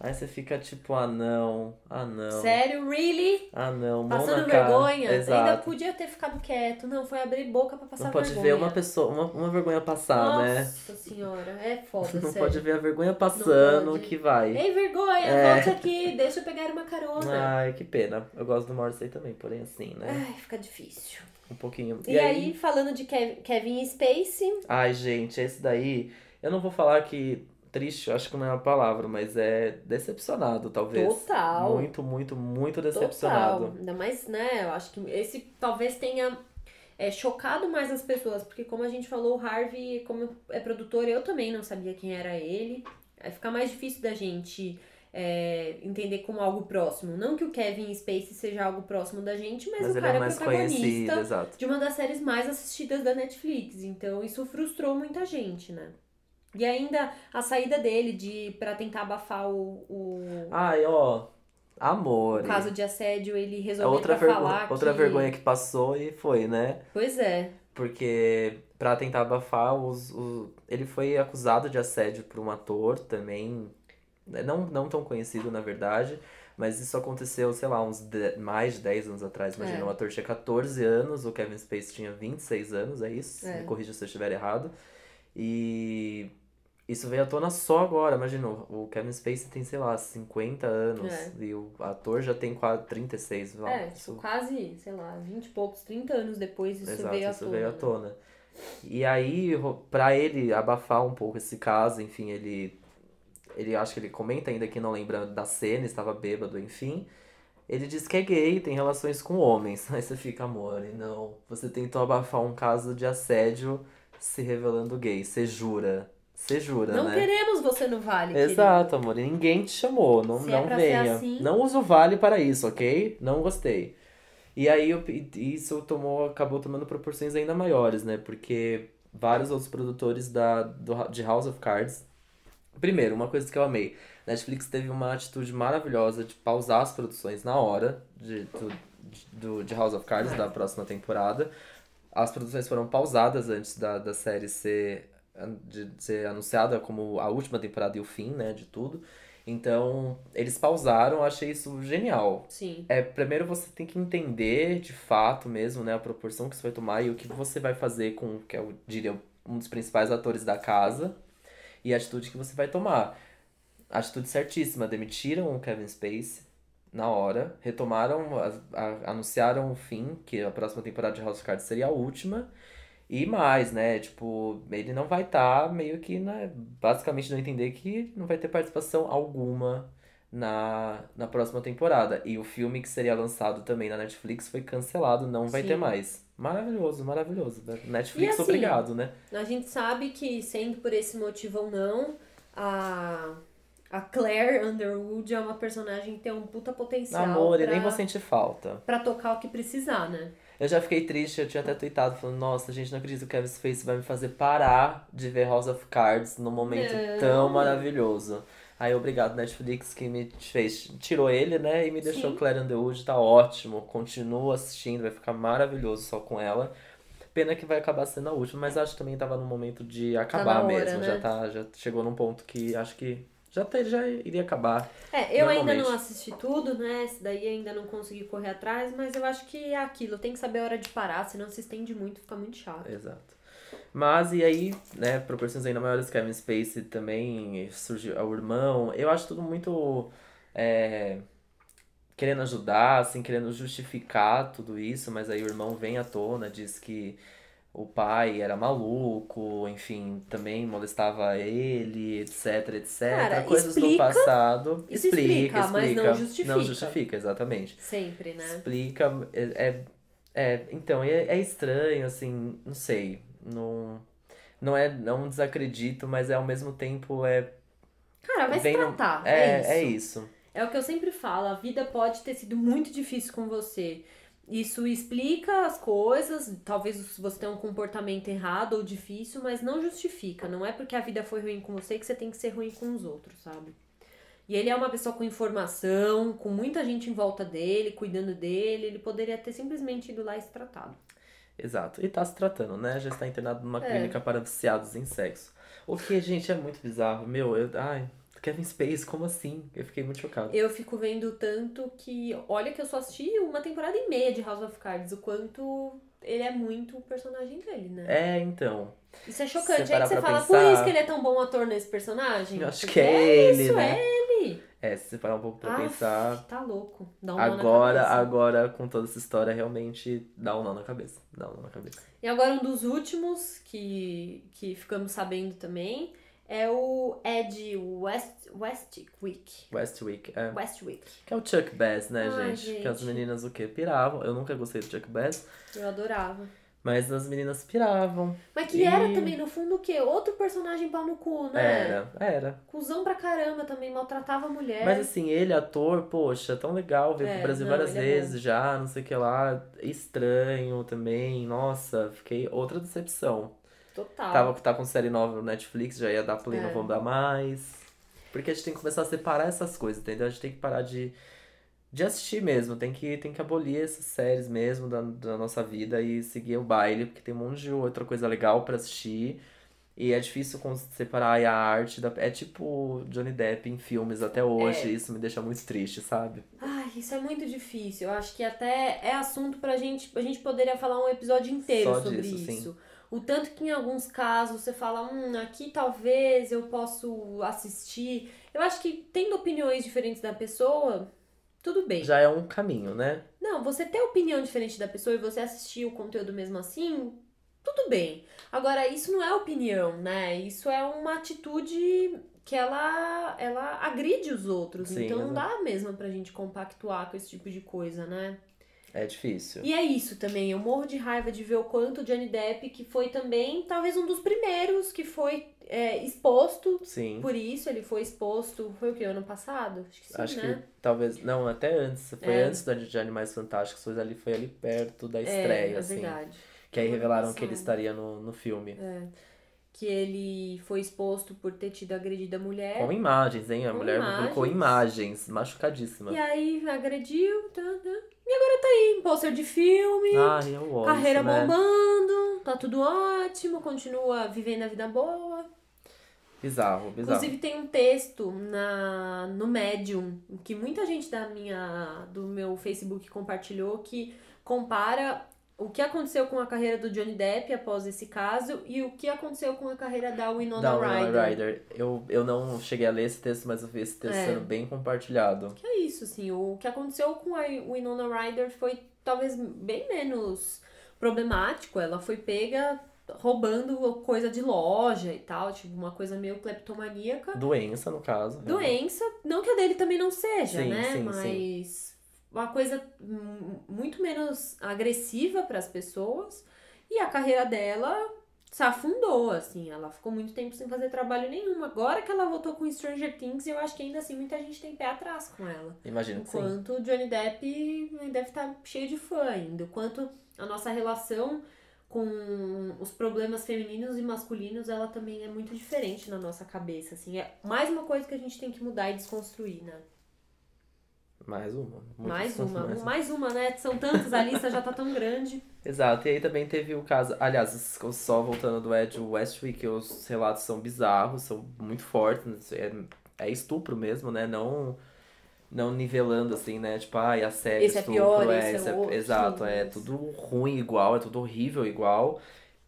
Aí você fica tipo, ah não, ah não, Sério, really? ah não, mão Passando vergonha? Ainda Exato. podia ter ficado quieto. Não, foi abrir boca pra passar Não pode vergonha. ver uma pessoa, uma, uma vergonha passar, Nossa né? senhora, é foda, Não sério. pode ver a vergonha passando que vai. Ei, vergonha, É. volte aqui, deixa eu pegar uma carona. Ai, que pena. Eu gosto do Morrissey também, porém assim, né? Ai, fica difícil. Um pouquinho. E, aí, falando de Kev- Kevin Spacey, Ai, gente, esse daí. Eu não vou falar que triste, eu acho que não é uma palavra, mas é decepcionado, talvez. Total. Muito, muito, muito total. decepcionado. Ainda mais, né? Eu acho que esse talvez tenha é, chocado mais as pessoas, porque como a gente falou, o Harvey, como é produtor, eu também não sabia quem era ele. Aí fica mais difícil da gente é, entender como algo próximo. Não que o Kevin Spacey seja algo próximo da gente, mas, Mas o ele cara é é mais conhecido, protagonista de uma das séries mais assistidas da Netflix. Então isso frustrou muita gente, né? E ainda a saída dele de para tentar abafar o, o, Ai, ó, amor. o caso de assédio, ele É resolveu outra, pra vergo- falar outra que... vergonha que passou e foi, né? Pois é. Porque pra tentar abafar os, os- ele foi acusado de assédio por um ator também, né, não, não tão conhecido na verdade, mas isso aconteceu, sei lá, uns de- mais de 10 anos atrás. Imagina, É. o ator tinha 14 anos, o Kevin Spacey tinha 26 anos, é isso? É. Me corrija se eu estiver errado. E isso veio à tona só agora, imagina, o Kevin Spacey tem, sei lá, 50 anos É. e o ator já tem quase 36, sei lá. É, tipo, Isso- quase, sei lá, 20 e poucos, 30 anos depois isso Exato, veio à isso tona. veio à né? tona. E aí, pra ele abafar um pouco esse caso, enfim, ele. Ele acho que ele comenta ainda que não lembra da cena, estava bêbado, enfim. Ele diz que é gay, tem relações com homens. Aí você fica, amor, e não. Você tentou abafar um caso de assédio se revelando gay. Você jura. Você jura, Não né? queremos você no Vale, querido. Exato, amor. E ninguém te chamou. Não, Se é não ser venha. assim- Não usa o vale para isso, ok? Não gostei. E aí eu- isso tomou, acabou tomando proporções ainda maiores, né? Porque vários outros produtores da, do, de House of Cards. Primeiro, uma coisa que eu amei. Netflix teve uma atitude maravilhosa de pausar as produções na hora de, do, de- de House of Cards, É. da próxima temporada. As produções foram pausadas antes da, da série ser, de ser anunciada como a última temporada e o fim, né, de tudo. Então, eles pausaram, achei isso genial. Sim. É, primeiro você tem que entender de fato mesmo, né, a proporção que isso vai tomar e o que você vai fazer com, que é, eu diria, um dos principais atores da casa e a atitude que você vai tomar. Atitude certíssima, demitiram o Kevin Spacey na hora, retomaram, a- a- anunciaram o fim, que a próxima temporada de House of Cards seria a última, e mais, né, tipo, ele não vai estar meio que, né, basicamente não entender que não vai ter participação alguma na, na próxima temporada. E o filme que seria lançado também na Netflix foi cancelado, não vai Sim. ter mais. Maravilhoso, maravilhoso. Netflix, E assim, obrigado, né? A gente sabe que, sendo por esse motivo ou não, a, a Claire Underwood é uma personagem que tem um puta potencial Amor, e pra, nem vou sentir falta. pra tocar o que precisar, né? Eu já fiquei triste, eu tinha até tweetado falando, nossa, gente, não acredito que o Kevin Spacey vai me fazer parar de ver House of Cards num momento Não. tão maravilhoso. Aí, obrigado, Netflix, que me fez, tirou ele, né, e me deixou Sim. Claire Underwood, tá ótimo, continuo assistindo, vai ficar maravilhoso só com ela. Pena que vai acabar sendo a última, mas acho que também tava no momento de acabar na hora, mesmo, né? já tá, já chegou num ponto que acho que já, tá, já iria acabar. É, eu ainda não assisti tudo, né? Esse daí ainda não consegui correr atrás, mas eu acho que é aquilo, tem que saber a hora de parar, senão se estende muito, fica muito chato. Exato. Mas, e aí, né, proporções ainda maiores, Kevin Spacey também surgiu, o irmão. Eu acho tudo muito. é, querendo ajudar, assim, querendo justificar tudo isso, mas aí o irmão vem à tona, diz que o pai era maluco, enfim, também molestava ele, etc, etc. Cara, Coisas do explica- passado. isso explica, explica, mas não justifica. Não justifica, exatamente Sempre, né? explica. É, é, é, então, é, é estranho, assim, não sei. Não, não é. Não desacredito, mas é ao mesmo tempo é. Cara, vai se no- tratar, é, é, isso. é isso. É o que eu sempre falo, a vida pode ter sido muito difícil com você. Isso explica as coisas, talvez você tenha um comportamento errado ou difícil, mas não justifica. Não é porque a vida foi ruim com você que você tem que ser ruim com os outros, sabe? E ele é uma pessoa com informação, com muita gente em volta dele, cuidando dele. Ele poderia ter simplesmente ido lá e se tratado. Exato. E tá se tratando, né? Já está internado numa É. clínica para viciados em sexo. O que, gente, é muito bizarro. Meu, eu. Ai, Kevin Space, como assim? Eu fiquei muito chocado. Eu fico vendo tanto que. Olha que eu só assisti uma temporada e meia de House of Cards, o quanto ele é muito o personagem dele, né? É, então. Isso é chocante. Se Aí parar que você fala, pensar- por isso que ele é tão bom ator nesse personagem? Eu acho Porque que é ele, isso, né? é ele. É, se você parar um pouco pra Aff, pensar. Tá louco. Dá um Agora, agora, com toda essa história, realmente dá um nó na cabeça. Dá um nó na cabeça. E agora um dos últimos que, que ficamos sabendo também é o Ed West, Westwick. Westwick, é. Westwick. Que é o Chuck Bass, né, Ai, gente? Que as gente. meninas o quê? Piravam. Eu nunca gostei do Chuck Bass, Eu adorava. Mas as meninas piravam. Mas que E- era também, no fundo, o quê? Outro personagem pau no cu, né? Era, era. Cusão pra caramba também, maltratava a mulher. Mas assim, ele, ator, poxa, tão legal, veio É, pro Brasil não, várias é vezes já, não sei o que lá. Estranho também, nossa, fiquei outra decepção. Total. Tava, tá com série nova no Netflix, já ia dar play, É. não vão dar mais. Porque a gente tem que começar a separar essas coisas, entendeu? A gente tem que parar de, de assistir mesmo, tem que, tem que abolir essas séries mesmo da, da nossa vida e seguir o baile, porque tem um monte de outra coisa legal pra assistir. E é difícil separar a arte da. É tipo Johnny Depp em filmes até hoje, É. isso me deixa muito triste, sabe? Ai, isso é muito difícil. Eu acho que até é assunto pra gente. A gente poderia falar um episódio inteiro Só sobre disso, sim. O tanto que em alguns casos você fala, hum, aqui talvez eu posso assistir. Eu acho que tendo opiniões diferentes da pessoa, tudo bem. Já é um caminho, né? Não, você ter opinião diferente da pessoa e você assistir o conteúdo mesmo assim, tudo bem. Agora, isso não é opinião, né? Isso é uma atitude que ela, ela agride os outros. Sim, então não dá mesmo pra gente compactuar com esse tipo de coisa, né? É difícil. E é isso também. Eu morro de raiva de ver o quanto o Johnny Depp, que foi também talvez um dos primeiros que foi é, exposto Sim. por isso. Ele foi exposto, foi o que? Ano passado? Acho que sim, Acho né? que talvez. Não, até antes. Foi É. antes da de Animais Fantásticos, foi ali, foi ali perto da É, estreia, é assim. verdade. Que aí revelaram que ele estaria no, no filme. É. Que ele foi exposto por ter tido agredido a mulher. Com imagens, hein? A Com mulher publicou imagens, machucadíssima. E aí agrediu, tá, tá. E agora tá aí, pôster de filme, Ai, eu carreira né? bombando, tá tudo ótimo, continua vivendo a vida boa. Bizarro, bizarro. Inclusive tem um texto na no Medium que muita gente da minha do meu Facebook compartilhou que compara o que aconteceu com a carreira do Johnny Depp após esse caso e o que aconteceu com a carreira da Winona da Winona Ryder. Ryder. Eu, eu não cheguei a ler esse texto, mas eu vi esse texto É. sendo bem compartilhado. Que é isso, assim, o que aconteceu com a Winona Ryder foi talvez bem menos problemático. Ela foi pega roubando coisa de loja e tal, tipo, uma coisa meio cleptomaníaca. Doença, no caso. Doença, não que a dele também não seja, Sim, né? sim, Mas uma coisa muito menos agressiva para as pessoas. E a carreira dela se afundou, assim. Ela ficou muito tempo sem fazer trabalho nenhum. Agora que ela voltou com Stranger Things, eu acho que ainda assim muita gente tem pé atrás com ela. Imagino sim. Enquanto o Johnny Depp deve estar cheio de fã ainda. Enquanto a nossa relação com os problemas femininos e masculinos, ela também é muito diferente na nossa cabeça, assim. É mais uma coisa que a gente tem que mudar e desconstruir, né? Mais uma. Mais uma. mais Mais uma, né? São tantas, a lista já tá tão grande. Exato, e aí também teve o caso. Aliás, só voltando do Ed Westwick, os relatos são bizarros, são muito fortes. É, é estupro mesmo, né? Não, não nivelando assim, né? Tipo, ai, assédio, Esse é estupro. pior, é, esse é esse é- outro, Exato, é tudo ruim igual, é tudo horrível igual.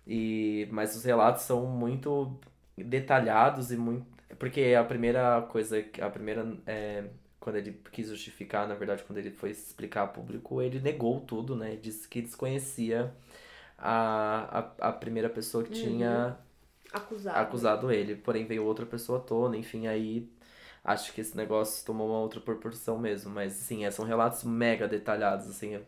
E, mas os relatos são muito detalhados e muito. Porque a primeira coisa, que- a primeira. é, quando ele quis justificar, na verdade, quando ele foi explicar a público, ele negou tudo, né? Disse que desconhecia a, a, a primeira pessoa que tinha Acusado. acusado ele. Porém, veio outra pessoa tona, enfim, aí acho que esse negócio tomou uma outra proporção mesmo. Mas, sim, é, são relatos mega detalhados, assim. É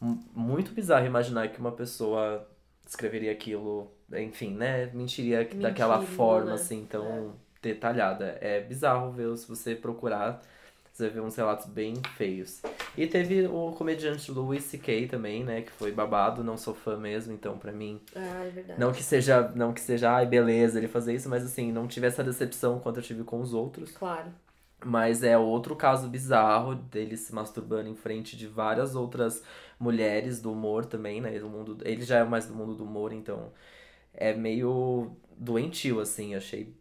mu- muito bizarro imaginar que uma pessoa escreveria aquilo, enfim, né? Mentiria que- daquela forma, né? assim, tão detalhada. É bizarro ver, se você procurar, você ver uns relatos bem feios. E teve o comediante Louis C.K. também, né? Que foi babado, não sou fã mesmo, então pra mim Ah, é verdade. não que seja, não que seja, ai, beleza, ele fazer isso, mas assim, não tive essa decepção quanto eu tive com os outros. Claro. Mas é outro caso bizarro dele se masturbando em frente de várias outras mulheres do humor também, né? Do mundo, ele já é mais do mundo do humor, então é meio doentio, assim, achei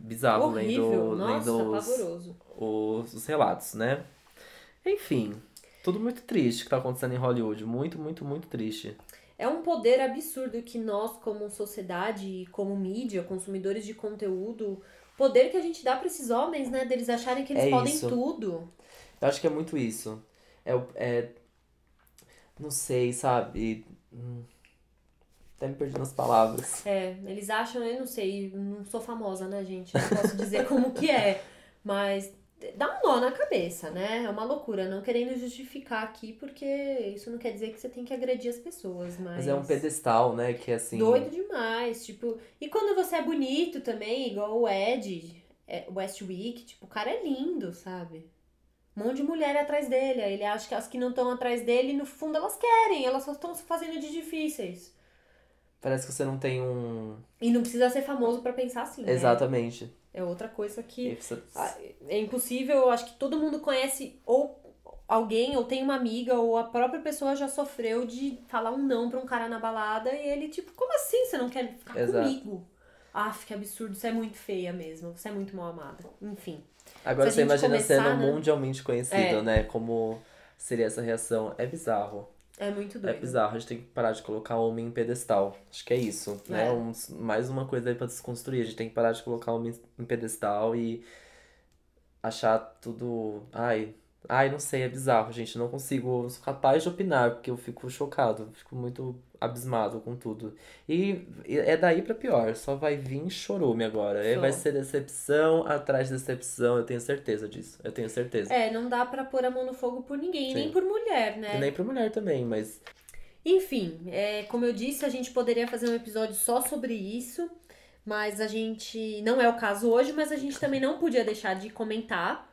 bizarro Horrível. lendo, Nossa, lendo os, pavoroso. os, os relatos, né? Enfim, tudo muito triste que tá acontecendo em Hollywood. Muito, muito, muito triste. É um poder absurdo que nós, como sociedade como mídia, consumidores de conteúdo, poder que a gente dá pra esses homens, né? Deles acharem que eles É podem isso. tudo. Eu acho que é muito isso. É, o- é não sei, sabe? Hum, Até me perdi nas palavras. É, eles acham, eu não sei, não sou famosa, né, gente? Não posso dizer como que é. Mas dá um nó na cabeça, né? É uma loucura, não querendo justificar aqui, porque isso não quer dizer que você tem que agredir as pessoas, mas. Mas é um pedestal, né? Que assim. Doido demais, tipo. E quando você é bonito também, igual o Ed, é, Westwick, tipo, o cara é lindo, sabe? Um monte de mulher atrás dele. Aí ele acha que as que não estão atrás dele, no fundo elas querem, elas só estão se fazendo de difíceis. Parece que você não tem um. E não precisa ser famoso pra pensar assim. né? Exatamente. É outra coisa que. Ah, É impossível, eu acho que todo mundo conhece ou alguém, ou tem uma amiga, ou a própria pessoa já sofreu de falar um não pra um cara na balada e ele, tipo, como assim você não quer ficar Exato. comigo? Ah, que absurdo, você é muito feia mesmo, você é muito mal amada. Enfim. Agora Se você imagina começar, sendo né? mundialmente conhecido, É. né? Como seria essa reação. É bizarro. É muito É doido. bizarro. A gente tem que parar de colocar o homem em pedestal. Acho que é isso, né? É. Um- mais uma coisa aí pra desconstruir. A gente tem que parar de colocar o homem em pedestal e achar tudo. Ai. Ai, não sei, é bizarro, gente. Eu não consigo. eu sou capaz de opinar, porque eu fico chocado. Fico muito abismado com tudo. E é daí pra pior. Só vai vir chorume agora. Só. vai ser decepção atrás de decepção. Eu tenho certeza disso. Eu tenho certeza. É, não dá pra pôr a mão no fogo por ninguém, Sim. nem por mulher, né? E nem pra mulher também, mas. Enfim, é, como eu disse, a gente poderia fazer um episódio só sobre isso, mas a gente. Não é o caso hoje, mas a gente também não podia deixar de comentar.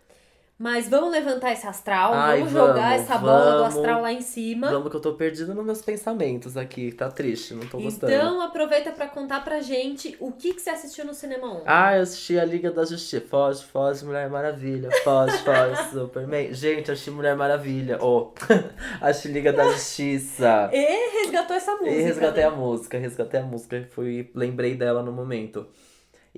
Mas vamos levantar esse astral, Ai, vamos jogar vamos, essa bola do vamos. astral lá em cima. Vamos que eu tô perdido nos meus pensamentos aqui. Tá triste, não tô gostando. Então aproveita pra contar pra gente o que, que você assistiu no cinema ontem. Ah, eu assisti a Liga da Justiça. Foge, foge, Mulher Maravilha. Foge, foge, Superman. Gente, assisti Mulher Maravilha. Oh, assisti Liga da Justiça. E resgatou essa música. E resgatei né? a música, resgatei a música. Fui, lembrei dela no momento.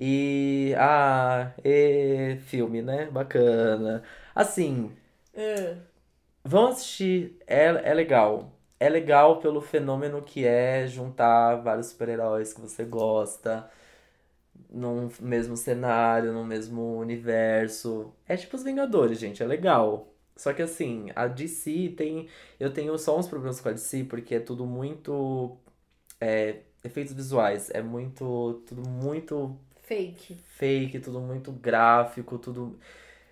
E. Ah, e filme, né? Bacana. Assim, Ah, Vão assistir, é, é legal. É legal pelo fenômeno que é juntar vários super-heróis que você gosta num mesmo cenário, num mesmo universo. É tipo os Vingadores, gente, é legal. Só que assim, a DC tem. Eu tenho só uns problemas com a DC porque é tudo muito. É, efeitos visuais. É muito. Tudo muito fake. fake, tudo muito gráfico, tudo.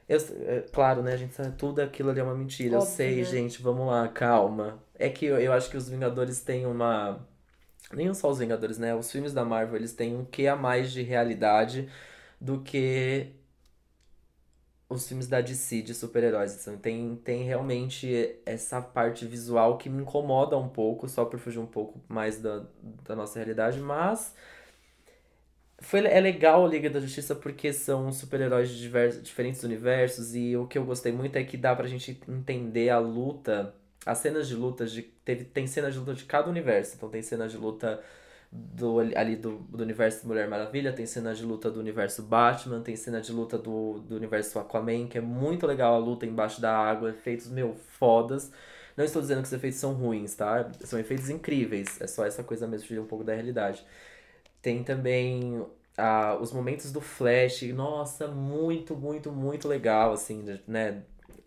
Eu, é, claro, né, gente sabe tudo aquilo ali é uma mentira. eu Óbvio, sei, né? gente, vamos lá, calma. É que eu, eu acho que os Vingadores têm uma. Nem só os Vingadores, né? Os filmes da Marvel, eles têm um quê a mais de realidade do que os filmes da DC de super-heróis. Então, tem, tem realmente essa parte visual que me incomoda um pouco, só por fugir um pouco mais da, da nossa realidade, mas foi, é legal a Liga da Justiça porque são super-heróis de diversos, diferentes universos e o que eu gostei muito é que dá pra gente entender a luta, as cenas de luta, de, teve, tem cenas de luta de cada universo. Então tem cenas de luta do, ali do, do universo Mulher Maravilha, tem cenas de luta do universo Batman, tem cena de luta do, do universo Aquaman, que é muito legal a luta embaixo da água, efeitos, meu, fodas. Não estou dizendo que os efeitos são ruins, tá? São efeitos incríveis, é só essa coisa mesmo, fugir um pouco da realidade. Tem também ah, os momentos do Flash, nossa, muito, muito, muito legal, assim, né?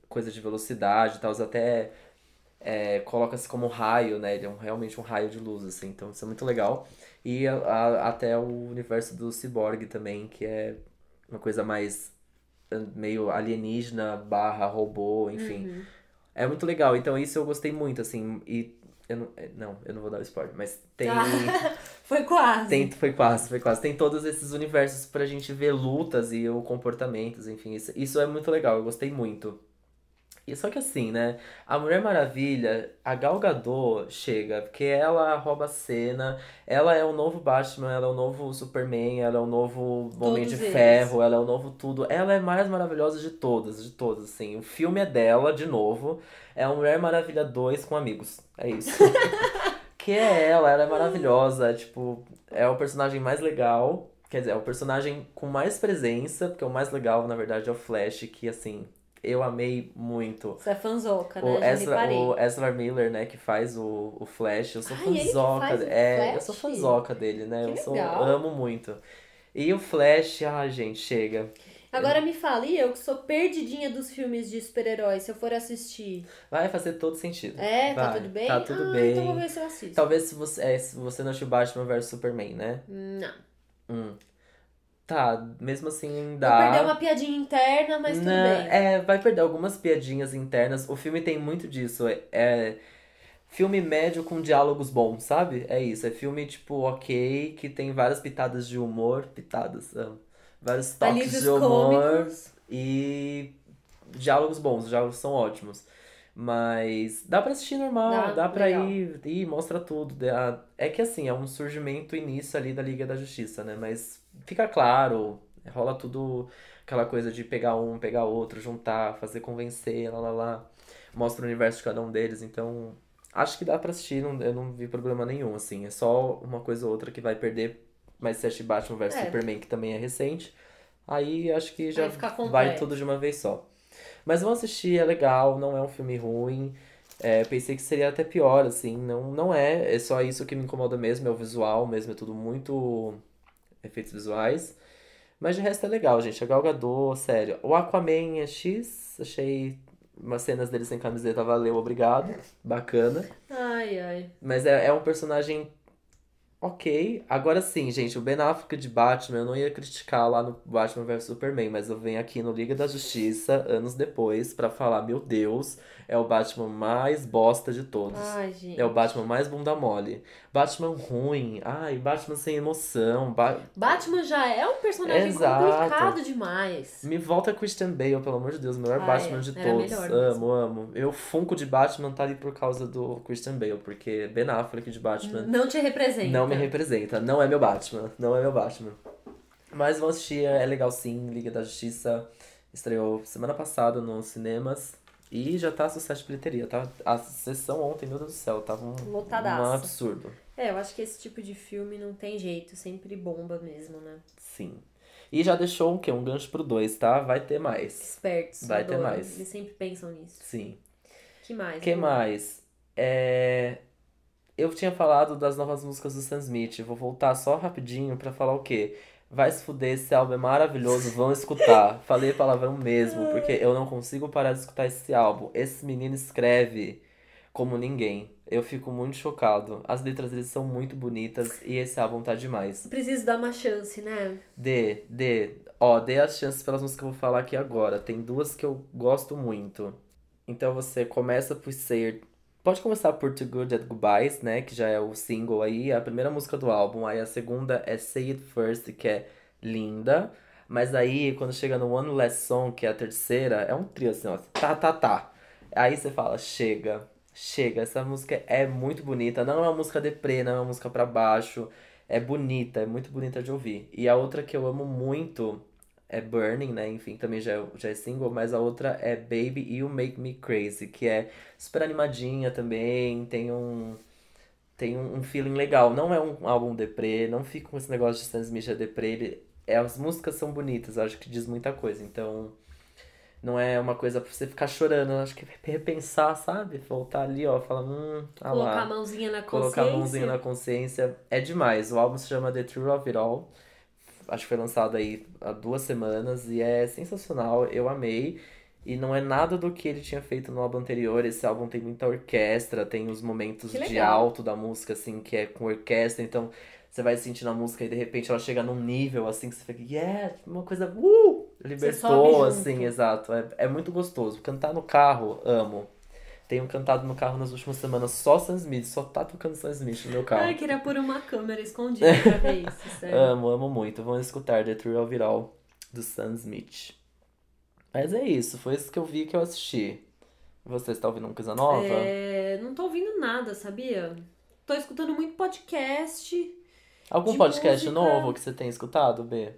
Coisa de velocidade e tal, até é, coloca-se como raio, né? Ele é um- realmente um raio de luz, assim, então isso é muito legal. E a- a- até o universo do Cyborg também, que é uma coisa mais eh, meio alienígena barra robô, enfim. Uhum. É muito legal, então isso eu gostei muito, assim, e eu não, eh, não, eu não vou dar o spoiler, mas tem... Foi quase. Tem, foi quase, foi quase. Tem todos esses universos pra gente ver lutas e o comportamentos, enfim. Isso, isso é muito legal, eu gostei muito. E só que assim, né? A Mulher Maravilha, a Gal Gadot chega, porque ela rouba a cena, ela é o novo Batman, ela é o novo Superman, ela é o novo Homem de eles. Ferro, ela é o novo tudo. Ela é mais maravilhosa de todas, de todas, assim. O filme é dela, de novo. É a Mulher Maravilha 2 com amigos. É isso. que é ela, ela é maravilhosa, tipo, é o personagem mais legal. Quer dizer, é o personagem com mais presença, porque o mais legal, na verdade, é o Flash, que assim, eu amei muito. Você é fanzoca, né? O Ezra, o Ezra Miller, né, que faz o, o Flash, eu sou Ai, fanzoca. é, eu sou fanzoca dele, né? Que eu sou, legal. amo muito. E o Flash, ai, gente, chega. Agora me fala, e eu que sou perdidinha dos filmes de super-heróis, se eu for assistir. Vai fazer todo sentido. É, tá Vai, tudo bem? Tá tudo ah, bem. então vou ver se eu assisto. Talvez se você, é, se você não assistiu Batman vs Superman, né? Não. Hum. tá, mesmo assim dá. perder uma piadinha interna, mas tudo bem. É, vai perder algumas piadinhas internas. O filme tem muito disso. É, é filme médio com diálogos bons, sabe? É isso. É filme, tipo, ok, que tem várias pitadas de humor. Pitadas, amo. Vários toques Alívios de humor. cômicos. E diálogos bons, os diálogos são ótimos. Mas dá pra assistir normal, Dá, dá, pra legal. ir, ir, mostra tudo. É que assim, é um surgimento, início ali da Liga da Justiça, né? Mas fica claro, rola tudo aquela coisa de pegar um, pegar outro, juntar, fazer convencer, lá lá lá. Mostra o universo de cada um deles, então acho que dá pra assistir, não, eu não vi problema nenhum, assim. É só uma coisa ou outra que vai perder, mas se assistir Batman vs É. Superman, que também é recente, aí acho que já vai tudo de uma vez só. Mas vão assistir, é legal, não é um filme ruim. É, pensei que seria até pior, assim, não, não é, é só isso que me incomoda mesmo, é o visual mesmo, é tudo muito efeitos visuais. Mas de resto é legal, gente, a Gal Gadot, sério. O Aquaman é X, achei umas cenas dele sem camiseta, valeu, obrigado, bacana. Ai, ai. Mas é, é um personagem ok. Agora sim, gente, o Ben Affleck de Batman, eu não ia criticar lá no Batman vs Superman, mas eu venho aqui no Liga da Justiça, anos depois, pra falar, meu Deus, é o Batman mais bosta de todos. Ai, gente. É o Batman mais bunda mole. Batman ruim. Ai, Batman sem emoção. Ba- Batman já é um personagem Exato. complicado demais. Me volta Christian Bale, pelo amor de Deus, o melhor Ah, Batman é. de todos. amo, amo. Eu, Funko de Batman tá ali por causa do Christian Bale, porque Ben Affleck de Batman Não te representa. não me representa. Não é meu Batman. Não é meu Batman. Mas vamos assistir, é legal sim. Liga da Justiça estreou semana passada nos cinemas. E já tá sucesso de bilheteria, tá? A sessão ontem, meu Deus do céu, tava um, um absurdo. É, eu acho que esse tipo de filme não tem jeito, sempre bomba mesmo, né? Sim. E já deixou o quê? Um gancho pro 2, tá? Vai ter mais. Espertos. Vai ter adoro. mais. Eles sempre pensam nisso. Sim. Que mais? que Lu? mais? É... Eu tinha falado das novas músicas do Sam Smith. Vou voltar só rapidinho pra falar o quê? Vai se fuder, esse álbum é maravilhoso, vão escutar. Falei palavrão mesmo, porque eu não consigo parar de escutar esse álbum. Esse menino escreve como ninguém. Eu fico muito chocado. As letras dele são muito bonitas e esse álbum tá demais. Preciso dar uma chance, né? Dê, dê. Ó, dê as chances pelas músicas que eu vou falar aqui agora. Tem duas que eu gosto muito. Então você começa por ser. Pode começar por Too Good at Goodbyes, né? Que já é o single aí, a primeira música do álbum. Aí a segunda é Say It First, que é linda. Mas aí, quando chega no One Last Song, que é a terceira, é um trio assim, ó. Tá, tá, tá. Aí você fala, chega, chega. Essa música é muito bonita. Não é uma música deprê, não é uma música pra baixo. É bonita, é muito bonita de ouvir. E a outra que eu amo muito é Burning, né? Enfim, também já é, já é single, mas a outra é Baby You Make Me Crazy, que é super animadinha também, tem um tem um, um feeling legal. Não é um álbum deprê, não fica com esse negócio de Smith é deprê, ele, é, as músicas são bonitas, acho que diz muita coisa, então não é uma coisa pra você ficar chorando, acho que repensar, sabe? Voltar ali, ó, falar, hum, ah Colocar lá. a mãozinha na Colocar a consciência. mãozinha na consciência é demais. O álbum se chama The True of It All. Acho que foi lançado aí há duas semanas e é sensacional. Eu amei. E não é nada do que ele tinha feito no álbum anterior. Esse álbum tem muita orquestra, tem os momentos de alto da música, assim, que é com orquestra. Então você vai sentindo a música e de repente ela chega num nível assim que você fica, yeah, uma coisa, uh! Libertou, assim, exato. É, é muito gostoso. Cantar no carro, amo. Tenho cantado no carro nas últimas semanas só Sam Smith, só tá tocando Sam Smith no meu carro. Ai, queria pôr uma câmera escondida pra ver isso, sério. Amo, amo muito. Vamos escutar The True All do Sam Smith. Mas é isso, foi isso que eu vi que eu assisti. Você está ouvindo uma coisa nova? É, não tô ouvindo nada, sabia? Tô escutando muito podcast. Algum podcast música. novo que você tem escutado, B?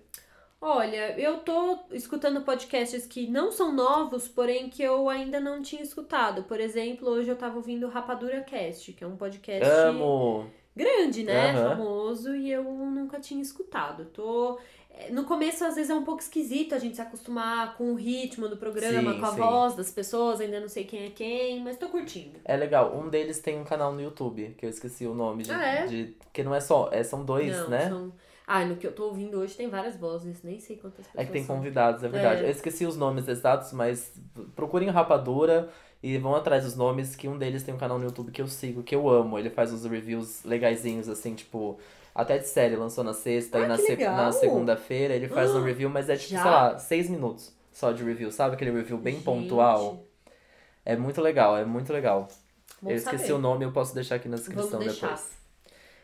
Olha, eu tô escutando podcasts que não são novos, porém que eu ainda não tinha escutado. Por exemplo, hoje eu tava ouvindo o Rapadura Cast, que é um podcast Amo! grande, né? Aham. Famoso, e eu nunca tinha escutado. Tô. é, No começo, às vezes, é um pouco esquisito a gente se acostumar com o ritmo do programa, Sim, com a sim. voz das pessoas, ainda não sei quem é quem, mas tô curtindo. É legal. Um deles tem um canal no YouTube, que eu esqueci o nome de. Ah, é? de- que não é só. É, são dois, não, né? são. Ah, no que eu tô ouvindo hoje tem várias vozes, nem sei quantas pessoas. É que tem são. convidados, é verdade. É. Eu esqueci os nomes exatos, mas procurem Rapadura E vão atrás dos nomes, que um deles tem um canal no YouTube que eu sigo, que eu amo. Ele faz uns reviews legaisinhos, assim, tipo, até de série, lançou na sexta Ah, e na, se- na segunda-feira ele faz um Ah, review, mas é tipo, já? sei lá, seis minutos só de review, sabe? Aquele review bem Gente, pontual. É muito legal, é muito legal. bom eu esqueci saber. o nome, eu posso deixar aqui na descrição Vamos deixar. depois.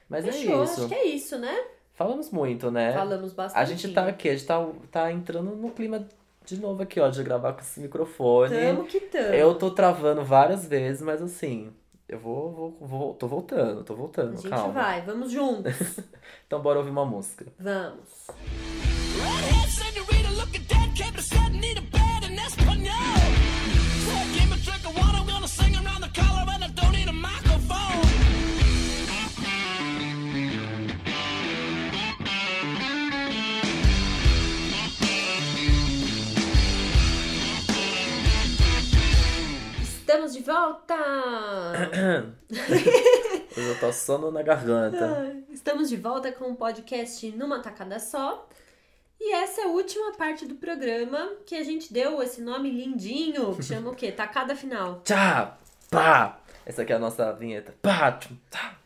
Mas Fechou, é acho isso. que é isso, né? Falamos muito, né? Falamos bastante. A gente tá aqui, a gente tá, tá entrando no clima de novo aqui, ó, de gravar com esse microfone. Tamo que tamo. Eu tô travando várias vezes, mas assim, eu vou, vou, vou tô voltando, tô A voltando, gente calma. vai, vamos juntos. Então bora ouvir uma música. vamos. Redhead Estamos de volta! Eu tô sono na garganta. Estamos de volta com o podcast Numa Tacada Só. E essa é a última parte do programa que a gente deu esse nome lindinho, que chama o quê? Tacada final. Tchá! Pá! Essa aqui é a nossa vinheta. Pá! tchum, tá.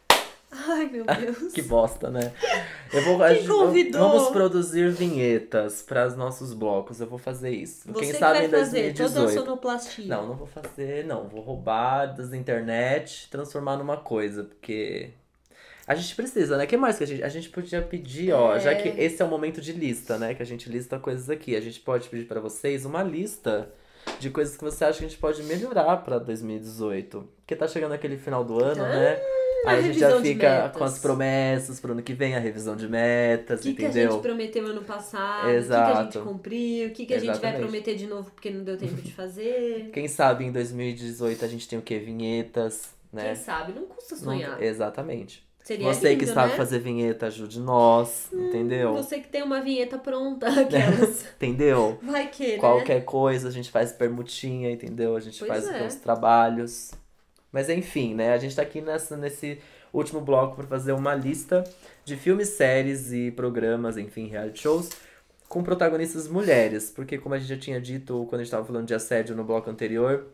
Ai, meu Deus. Que bosta, né? Eu vou, gente- convidou? Vamos produzir vinhetas para os nossos blocos. Eu vou fazer isso. Você Quem que sabe vai em fazer toda a 2018. sonoplastia. Não, não vou fazer, não. Vou roubar das internet, transformar numa coisa, porque a gente precisa, né? O que mais que a gente a gente podia pedir, ó, É. já que esse é o momento de lista, né, que a gente lista coisas aqui. A gente pode pedir pra vocês uma lista de coisas que você acha que a gente pode melhorar pra 2018, porque tá chegando aquele final do ano, né? A Aí a gente já fica com as promessas pro ano que vem, a revisão de metas, O que, que a entendeu? gente prometeu ano passado? O que, que a gente cumpriu? O que, que a gente vai Exatamente. prometer de novo porque não deu tempo de fazer? Quem sabe em 2018 a gente tem o quê? Vinhetas, né? Quem sabe? Não custa Não- sonhar. Exatamente. Seria Você lindo, que sabe né? Hum, fazer vinheta, ajude nós, entendeu? Você que tem uma vinheta pronta, aquelas. Entendeu? Vai que, né? Qualquer coisa, a gente faz permutinha, entendeu? A gente Pois faz é. uns trabalhos. Mas enfim, né? A gente tá aqui nessa, nesse último bloco para fazer uma lista de filmes, séries e programas, enfim, reality shows, com protagonistas mulheres. Porque, como a gente já tinha dito quando a gente tava falando de assédio no bloco anterior,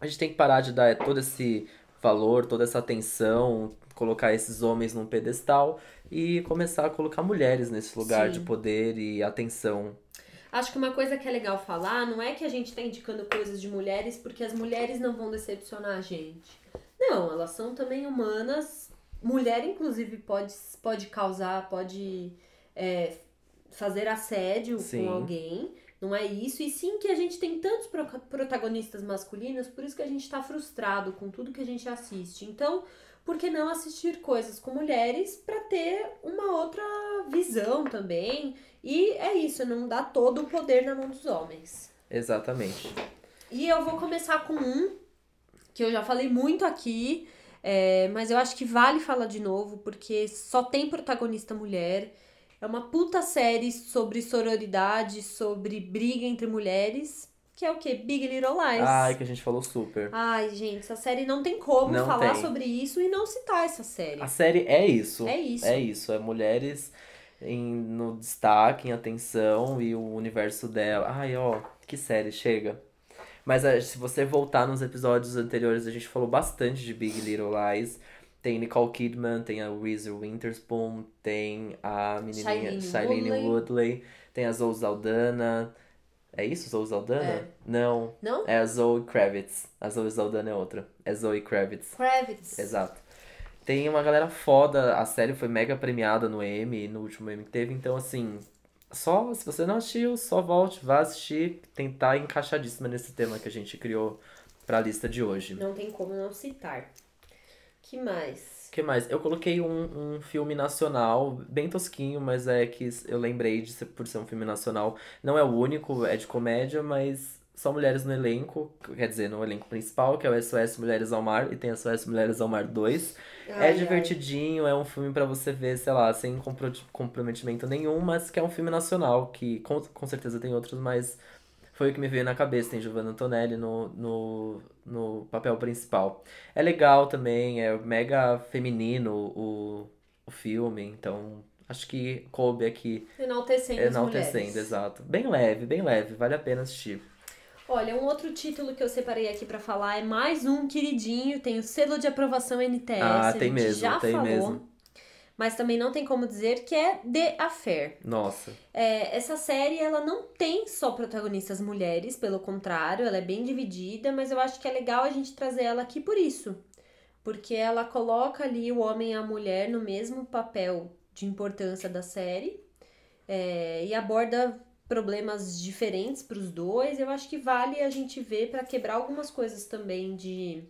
a gente tem que parar de dar todo esse valor, toda essa atenção, colocar esses homens num pedestal e começar a colocar mulheres nesse lugar Sim. de poder e atenção. Acho que uma coisa que é legal falar não é que a gente tá indicando coisas de mulheres porque as mulheres não vão decepcionar a gente. Não, elas são também humanas. Mulher, inclusive, pode, pode causar, pode é, fazer assédio Sim. com alguém. Não é isso. E sim que a gente tem tantos pro- protagonistas masculinos, por isso que a gente tá frustrado com tudo que a gente assiste. Então, por que não assistir coisas com mulheres pra ter uma outra visão também? E é isso, não dá todo o poder na mão dos homens. Exatamente. E eu vou começar com um que eu já falei muito aqui, é, mas eu acho que vale falar de novo, porque só tem protagonista mulher. É uma puta série sobre sororidade, sobre briga entre mulheres, que é o quê? Big Little Lies. Ai, que a gente falou super. Ai, gente, essa série não tem como Não falar tem. sobre isso e não citar essa série. A série é isso. É isso. É isso. É mulheres em, no destaque, em atenção e o universo dela. Ai, ó, que série, chega. Mas eh, se você voltar nos episódios anteriores, a gente falou bastante de Big Little Lies. Tem Nicole Kidman, tem a Reese Witherspoon, tem a menininha Shailene Woodley. Woodley, tem a Zoe Saldana. É isso, Zoe Saldana? É. Não, Não? é a Zoe Kravitz. A Zoe Saldana é outra. É Zoe Kravitz. Kravitz. Exato. Tem uma galera foda, a série foi mega premiada no Emmy, no último Emmy que teve, então assim, só, se você não assistiu, só volte, vá assistir, tentar encaixadíssima nesse tema que a gente criou pra lista de hoje. Não tem como não citar. Que mais? Que mais? Eu coloquei um, um filme nacional, bem tosquinho, mas é que eu lembrei de ser, por ser um filme nacional. Não é o único, é de comédia, mas são mulheres no elenco, quer dizer, no elenco principal, que é o SOS Mulheres ao Mar, e tem a SOS Mulheres ao Mar 2. Ai, é ai. divertidinho, é um filme pra você ver, sei lá, sem compro- comprometimento nenhum, mas que é um filme nacional, que com, com certeza tem outros, mas foi o que me veio na cabeça. Tem Giovanna Antonelli no, no, no papel principal. É legal também, é mega feminino o, o filme, então acho que coube aqui Enaltecendo as enaltecendo, mulheres. exato. Bem leve, bem leve, vale a pena assistir. Olha, um outro título que eu separei aqui pra falar é mais um queridinho, tem o selo de aprovação NTS. Ah, a tem gente mesmo, já tem falou, mesmo. Mas também não tem como dizer que é The Affair. Nossa. É, essa série, ela não tem só protagonistas mulheres, pelo contrário, ela é bem dividida, mas eu acho que é legal a gente trazer ela aqui por isso. Porque ela coloca ali o homem e a mulher no mesmo papel de importância da série é, e aborda problemas diferentes para os dois. Eu acho que vale a gente ver para quebrar algumas coisas também de,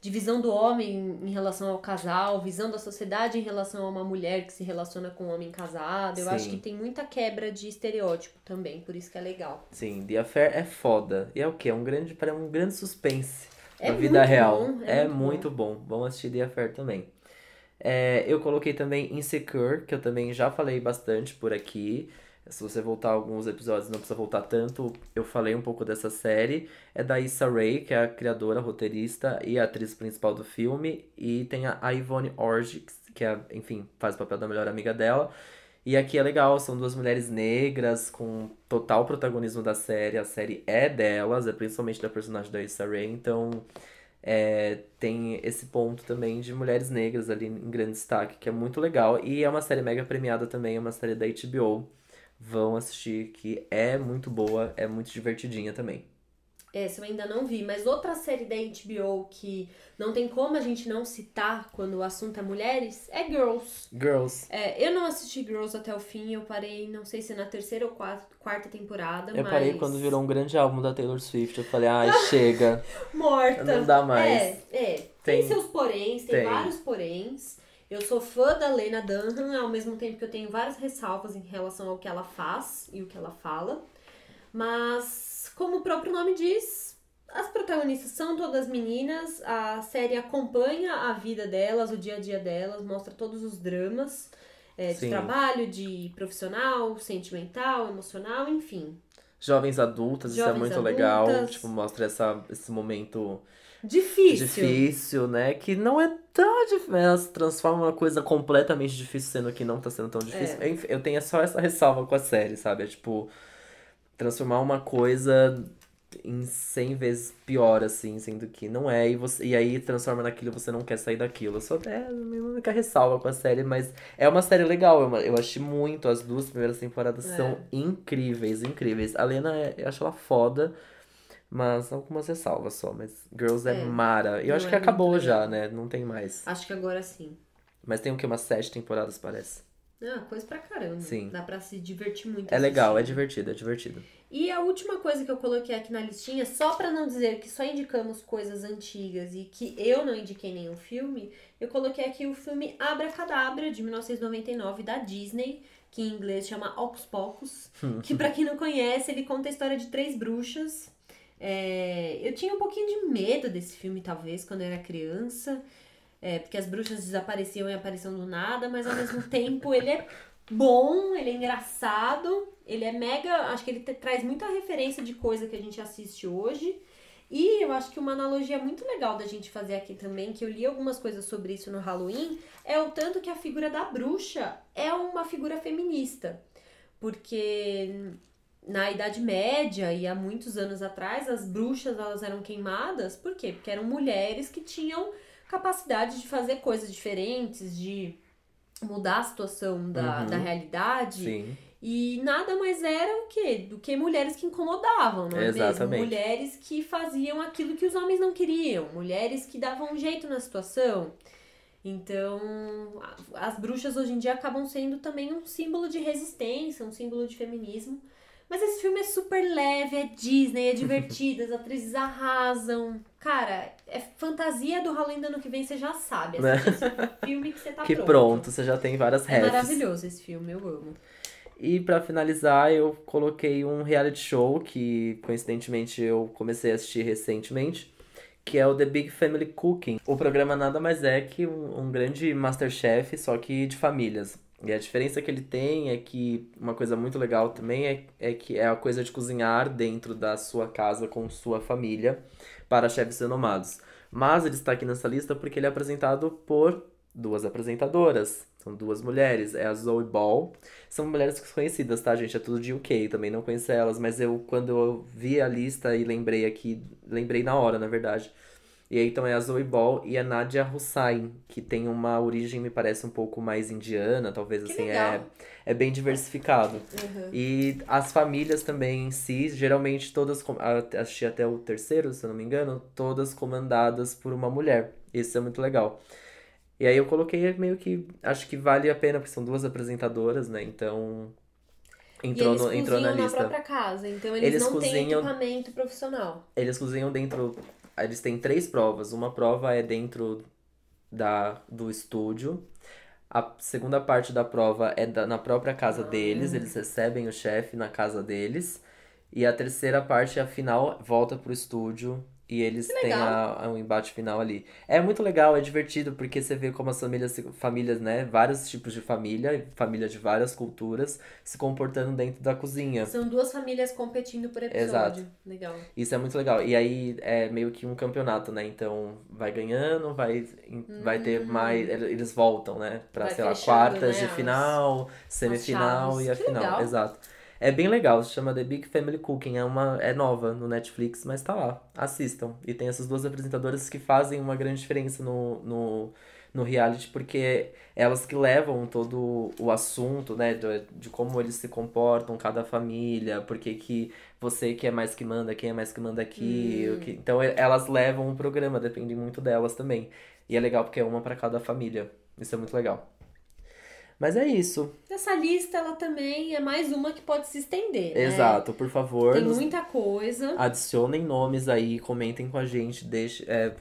de visão do homem em relação ao casal, visão da sociedade em relação a uma mulher que se relaciona com um homem casado. Eu acho Sim. que tem muita quebra de estereótipo também, por isso que é legal. Sim, The Affair é foda. E é o quê? É um grande, para um grande suspense É na vida muito real. bom, é é muito muito bom. Vamos assistir The Affair também. É, eu coloquei também Insecure, que eu também já falei bastante por aqui. Se você voltar alguns episódios, não precisa voltar tanto. Eu falei um pouco dessa série. É da Issa Rae, que é a criadora, roteirista e atriz principal do filme. E tem a Ivone Orjic, que é, enfim, faz o papel da melhor amiga dela. E aqui é legal, são duas mulheres negras com total protagonismo da série. A série é delas, é principalmente da personagem da Issa Rae, então é, tem esse ponto também de mulheres negras ali em grande destaque, que é muito legal. E é uma série mega premiada também, é uma série da HBO. Vão assistir, que é muito boa, é muito divertidinha também. Essa eu ainda não vi, mas outra série da HBO que não tem como a gente não citar quando o assunto é mulheres é Girls. Girls. É, eu não assisti Girls até o fim, eu parei, não sei se na terceira ou quarta, quarta temporada, Eu mas... parei quando virou um grande álbum da Taylor Swift. Eu falei, ai, chega. Morta. Não dá mais. É, é. Tem, Tem- seus poréns, tem, tem. vários poréns. Eu sou fã da Lena Dunham, ao mesmo tempo que eu tenho várias ressalvas em relação ao que ela faz e o que ela fala. Mas, como o próprio nome diz, as protagonistas são todas meninas, a série acompanha a vida delas, o dia a dia delas, mostra todos os dramas é, de trabalho, de profissional, sentimental, emocional, enfim. Jovens adultas, isso é Jovens muito legal. adultas. Tipo, mostra essa, esse momento Difícil. difícil, né? Que não é tão difícil. Elas transformam uma coisa completamente difícil, sendo que não tá sendo tão difícil. É. Enfim, eu tenho só essa ressalva com a série, sabe? É tipo, transformar uma coisa em 100 vezes pior, assim, sendo que não é, e, você, e aí transforma naquilo e você não quer sair daquilo. Só é a minha única ressalva com a série, mas é uma série legal. Eu, eu achei muito, as duas primeiras temporadas É. são incríveis, incríveis. A Lena, é- eu acho ela foda. Mas algumas ressalvas só, mas Girls é, É, mara. Eu acho é que acabou muito já, né? Não tem mais. Acho que agora sim. Mas tem o quê? Umas sete temporadas, parece. Ah, coisa pra caramba. Sim. Dá pra se divertir muito. É legal, é assistindo. divertido, é divertido. E a última coisa que eu coloquei aqui na listinha, só pra não dizer que só indicamos coisas antigas e que eu não indiquei nenhum filme, eu coloquei aqui o filme Abracadabra, de 1999, da Disney, que em inglês chama Ocus Pocus, que pra quem não conhece, ele conta a história de três bruxas. É, eu tinha um pouquinho de medo desse filme, talvez, quando eu era criança, é, porque as bruxas desapareciam e apareciam do nada, mas ao mesmo tempo ele é bom, ele é engraçado, ele é mega. Acho que ele traz muita referência de coisa que a gente assiste hoje. E eu acho que uma analogia muito legal da gente fazer aqui também, que eu li algumas coisas sobre isso no Halloween, é o tanto que a figura da bruxa é uma figura feminista. Porque na Idade Média e há muitos anos atrás, as bruxas elas eram queimadas. Por quê? Porque eram mulheres que tinham capacidade de fazer coisas diferentes, de mudar a situação da, Uhum. da realidade. Sim. E nada mais era o quê? Do que mulheres que incomodavam, não é Exatamente. mesmo? Mulheres que faziam aquilo que os homens não queriam. Mulheres que davam um jeito na situação. Então, as bruxas hoje em dia acabam sendo também um símbolo de resistência, um símbolo de feminismo. Mas esse filme é super leve, é Disney, é divertido, as atrizes arrasam. Cara, é fantasia do Halloween do ano que vem, você já sabe. Né? Assiste esse filme que você tá que pronto. pronto, você já tem várias É refs. maravilhoso esse filme, eu amo. E pra finalizar, eu coloquei um reality show que, coincidentemente, eu comecei a assistir recentemente, que é o The Big Family Cooking. O programa nada mais é que um, um grande Masterchef, só que de famílias. E a diferença que ele tem é que uma coisa muito legal também é, é que é a coisa de cozinhar dentro da sua casa com sua família para chefes renomados. Mas ele está aqui nessa lista porque ele é apresentado por duas apresentadoras. São duas mulheres. É a Zoe Ball. São mulheres conhecidas, tá, gente? É tudo de UK. Também não conheço elas. Mas eu, quando eu vi a lista e lembrei aqui... Lembrei na hora, na verdade. E aí, então, é a Zoe Ball e a Nadia Hussain. Que tem uma origem, me parece, um pouco mais indiana. Talvez, Que assim, legal. é... É bem diversificado. Uhum. E as famílias também em si, geralmente todas, com- a- assisti até o terceiro, se eu não me engano, todas comandadas por uma mulher. Isso é muito legal. E aí eu coloquei meio que, acho que vale a pena, porque são duas apresentadoras, né? Então, E entrou, eles no, entrou na cozinham na lista. própria casa, então eles, Eles não têm cozinham- equipamento profissional. Eles cozinham dentro. Eles têm três provas. Uma prova é dentro da, do estúdio. A segunda parte da prova é da- na própria casa deles. Eles recebem o chefe na casa deles. E a terceira parte, a final, volta pro estúdio. E eles têm a, a- um embate final ali. É muito legal, é divertido, porque você vê como as famílias, famílias, né? Vários tipos de família, família de várias culturas, se comportando dentro da cozinha. São duas famílias competindo por episódio. Exato. Legal. Isso é muito legal. E aí é meio que um campeonato, né? Então vai ganhando, vai, vai ter mais. Eles voltam, né? Pra, Hum. Vai sei lá, quartas né, de final, semifinal e a Que final. legal. Exato. É bem legal, se chama The Big Family Cooking. É uma é nova no Netflix, mas tá lá. Assistam. E tem essas duas apresentadoras que fazem uma grande diferença no, no, no reality, porque elas que levam todo o assunto, né? De, de como eles se comportam, cada família, porque que você que é mais que manda, quem é mais que manda aqui. o que- Então elas levam o programa, depende muito delas também. E é legal porque é uma pra cada família. Isso é muito legal. Mas é isso. Essa lista, ela também é mais uma que pode se estender, né? Exato, por favor. Tem nos- muita coisa. Adicionem nomes aí, comentem com a gente, deixe, é,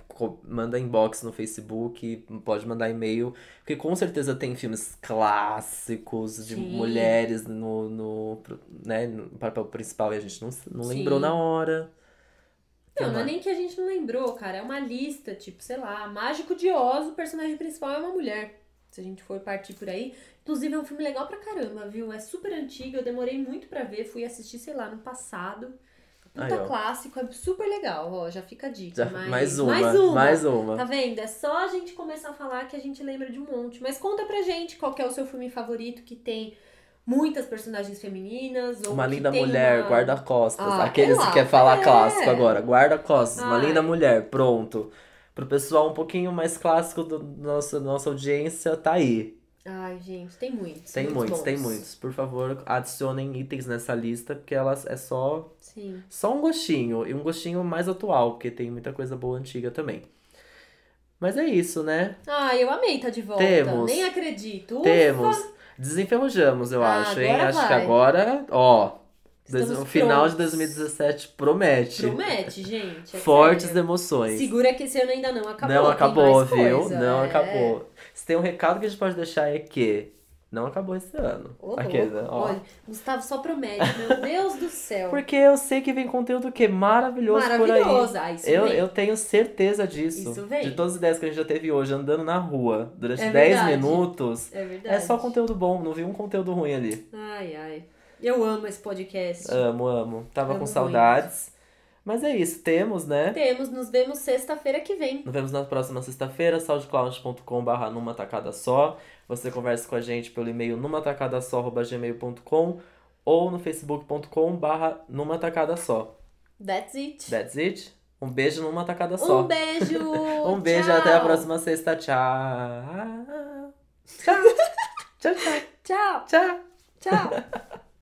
manda inbox no Facebook, pode mandar e-mail, porque com certeza tem filmes clássicos de Sim. mulheres no, no, né, no papel principal e a gente não, não Sim. lembrou na hora. Não, não é nem que a gente não lembrou, cara. É uma lista, tipo, sei lá, Mágico de Oz, o personagem principal é uma mulher. Se a gente for partir por aí. Inclusive, é um filme legal pra caramba, viu? É super antigo, eu demorei muito pra ver. Fui assistir, sei lá, no passado. Puta ó. clássico, é super legal, ó. Já fica a dica. Mas... mais uma, Mais uma. mais uma. Tá vendo? É só a gente começar a falar que a gente lembra de um monte. Mas conta pra gente qual que é o seu filme favorito que tem muitas personagens femininas. Uma linda mulher, uma... guarda-costas. Ah, Aqueles que quer falar é. clássico agora. Guarda-costas, uma Ai. linda mulher, pronto. Pro pessoal um pouquinho mais clássico do nosso, nossa audiência, tá aí. Ai, gente, tem muitos. Tem muitos, bons. tem muitos. Por favor, adicionem itens nessa lista, porque elas é só, Sim. só um gostinho. E um gostinho mais atual, porque tem muita coisa boa antiga também. Mas é isso, né? Ah, eu amei tá de volta. Temos. Nem acredito. Ufa! Temos. Desenferrujamos, eu Ah, acho, hein? agora Acho que vai. agora, ó. Estamos o final de prontos. 2017 promete. Promete, gente. é Fortes sério. emoções. Segura que esse ano ainda não acabou. não acabou, viu? coisa, Não é. acabou. Se tem um recado que a gente pode deixar é que não acabou esse ano. Ô, louco. né? Ó. Olha, Gustavo só promete, meu Deus do céu. Porque eu sei que vem conteúdo que maravilhoso, por aí. Maravilhoso. Ah, isso Eu, vem. eu tenho certeza disso. Isso vem. De todas as ideias que a gente já teve hoje, andando na rua durante É 10 verdade. minutos, É verdade. é só conteúdo bom, não vi um conteúdo ruim ali. Ai, ai. Eu amo esse podcast. Amo, amo. Tava Amo com muito. saudades. Mas é isso, temos, né? Temos, nos vemos sexta-feira que vem. Nos vemos na próxima sexta-feira, soundcloud.com.br numa tacada só. Você conversa com a gente pelo e-mail numatacadasó.gmail.com ou no facebook.com.br numa tacada só. That's it. That's it. Um beijo numa tacada só. Um beijo. Um beijo Tchau. até a próxima sexta. Tchau. Tchau, tchau. Tchau. Tchau. Tchau.